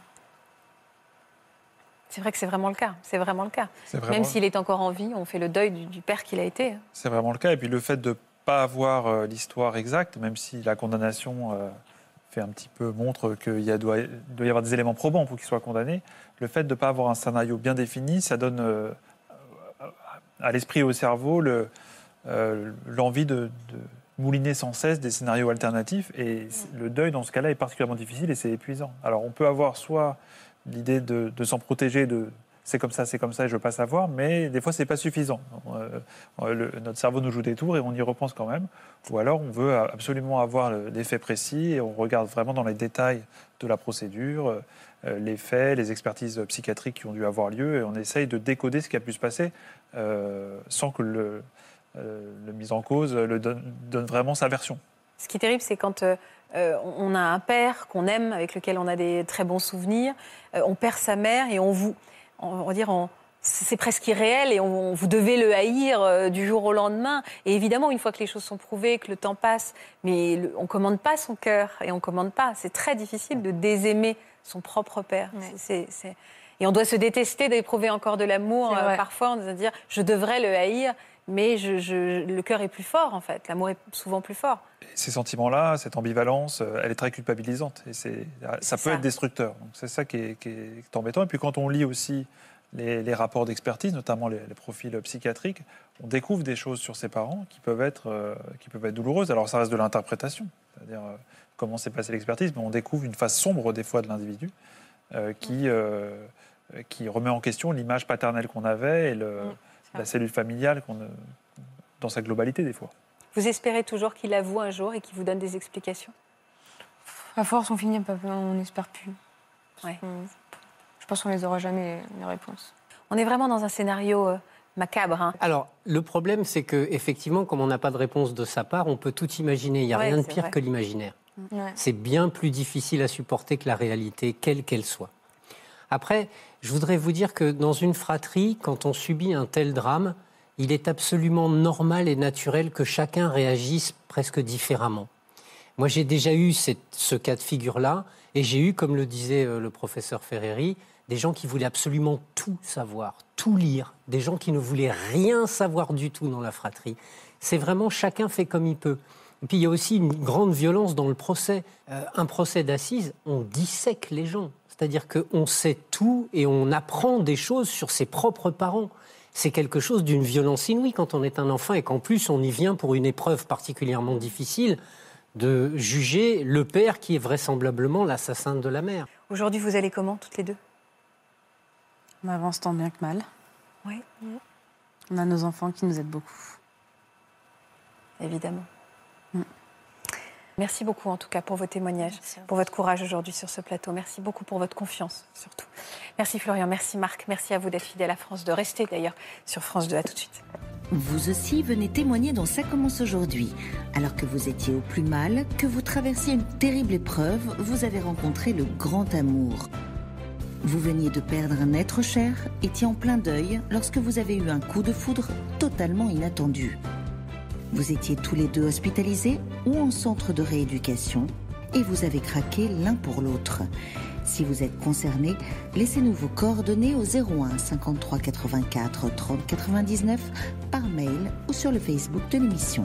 C'est vrai que c'est vraiment le cas. C'est vraiment le cas. Vraiment, Même s'il est encore en vie, on fait le deuil du, du père qu'il a été. c'est vraiment le cas. Et puis le fait de ne pas avoir euh, l'histoire exacte, même si la condamnation euh, fait un petit peu montre qu'il y a- doit, doit y avoir des éléments probants pour qu'il soit condamné, le fait de ne pas avoir un scénario bien défini, ça donne euh, à l'esprit et au cerveau le, l'envie de, de mouliner sans cesse des scénarios alternatifs. Et c- le deuil, dans ce cas-là, est particulièrement difficile et c'est épuisant. Alors, on peut avoir soit l'idée de, s'en protéger, de c'est comme ça, c'est comme ça, et je veux pas savoir, mais des fois, c'est pas suffisant. Euh, euh, notre cerveau nous joue des tours et on y repense quand même. Ou alors, on veut absolument avoir le- les faits précis et on regarde vraiment dans les détails de la procédure, euh, les faits, les expertises psychiatriques qui ont dû avoir lieu, et on essaye de décoder ce qui a pu se passer sans que le, euh, le mis en cause le donne vraiment sa version. Ce qui est terrible, c'est quand euh, on a un père qu'on aime, avec lequel on a des très bons souvenirs, euh, on perd sa mère et on vous, on va dire, on- c'est presque irréel et on, on- vous devez le haïr euh, du jour au lendemain. Et évidemment, une fois que les choses sont prouvées, que le temps passe, mais le- on commande pas son cœur et on commande pas. C'est très difficile de désaimer son propre père. Ouais. C'est- c'est- Et on doit se détester d'éprouver encore de l'amour parfois, on doit dire je devrais le haïr, mais je- je- le cœur est plus fort en fait. L'amour est souvent plus fort. Ces sentiments-là, cette ambivalence, euh, elle est très culpabilisante. Et c'est, ça peut ça. être destructeur. Donc c'est ça qui est, qui est embêtant. Et puis quand on lit aussi les, les rapports d'expertise, notamment les, les profils psychiatriques, on découvre des choses sur ses parents qui peuvent être, euh, qui peuvent être douloureuses. Alors ça reste de l'interprétation, c'est-à-dire euh, comment s'est passée l'expertise, mais on découvre une face sombre des fois de l'individu euh, qui, euh, qui remet en question l'image paternelle qu'on avait et le- Mm, la vrai. cellule familiale qu'on, dans sa globalité des fois. Vous espérez toujours qu'il avoue un jour et qu'il vous donne des explications? À force, on finit on n'espère plus. Ouais. Je pense qu'on les aura jamais les réponses. On est vraiment dans un scénario euh, macabre. hein. Alors, le problème, c'est que effectivement, comme on n'a pas de réponse de sa part, on peut tout imaginer. Il n'y a Ouais, rien de pire vrai. que l'imaginaire. Ouais. C'est bien plus difficile à supporter que la réalité, quelle qu'elle soit. Après, je voudrais vous dire que dans une fratrie, quand on subit un tel drame, il est absolument normal et naturel que chacun réagisse presque différemment. Moi, j'ai déjà eu ce cas de figure-là, et j'ai eu, comme le disait euh, le professeur Ferreri, des gens qui voulaient absolument tout savoir, tout lire, des gens qui ne voulaient rien savoir du tout dans la fratrie. C'est vraiment chacun fait comme il peut. Et puis il y a aussi une grande violence dans le procès. Euh, un procès d'assises, on dissèque les gens. C'est-à-dire qu'on sait tout et on apprend des choses sur ses propres parents. C'est quelque chose d'une violence inouïe quand on est un enfant et qu'en plus on y vient pour une épreuve particulièrement difficile de juger le père qui est vraisemblablement l'assassin de la mère. Aujourd'hui, vous allez comment, toutes les deux? On avance tant bien que mal. Oui, On a nos enfants qui nous aident beaucoup. évidemment. Merci beaucoup, en tout cas, pour vos témoignages, pour votre courage aujourd'hui sur ce plateau. Merci beaucoup pour votre confiance, surtout. Merci Florian, merci Marc, merci à vous d'être fidèle à France, de rester d'ailleurs sur France 2. À tout de suite. Vous aussi venez témoigner dans Ça commence aujourd'hui. Alors que vous étiez au plus mal, que vous traversiez une terrible épreuve, vous avez rencontré le grand amour. Vous veniez de perdre un être cher, étiez en plein deuil lorsque vous avez eu un coup de foudre totalement inattendu. Vous étiez tous les deux hospitalisés ou en centre de rééducation et vous avez craqué l'un pour l'autre. Si vous êtes concerné, laissez-nous vos coordonnées au 01 53 84 30 99 par mail ou sur le Facebook de l'émission.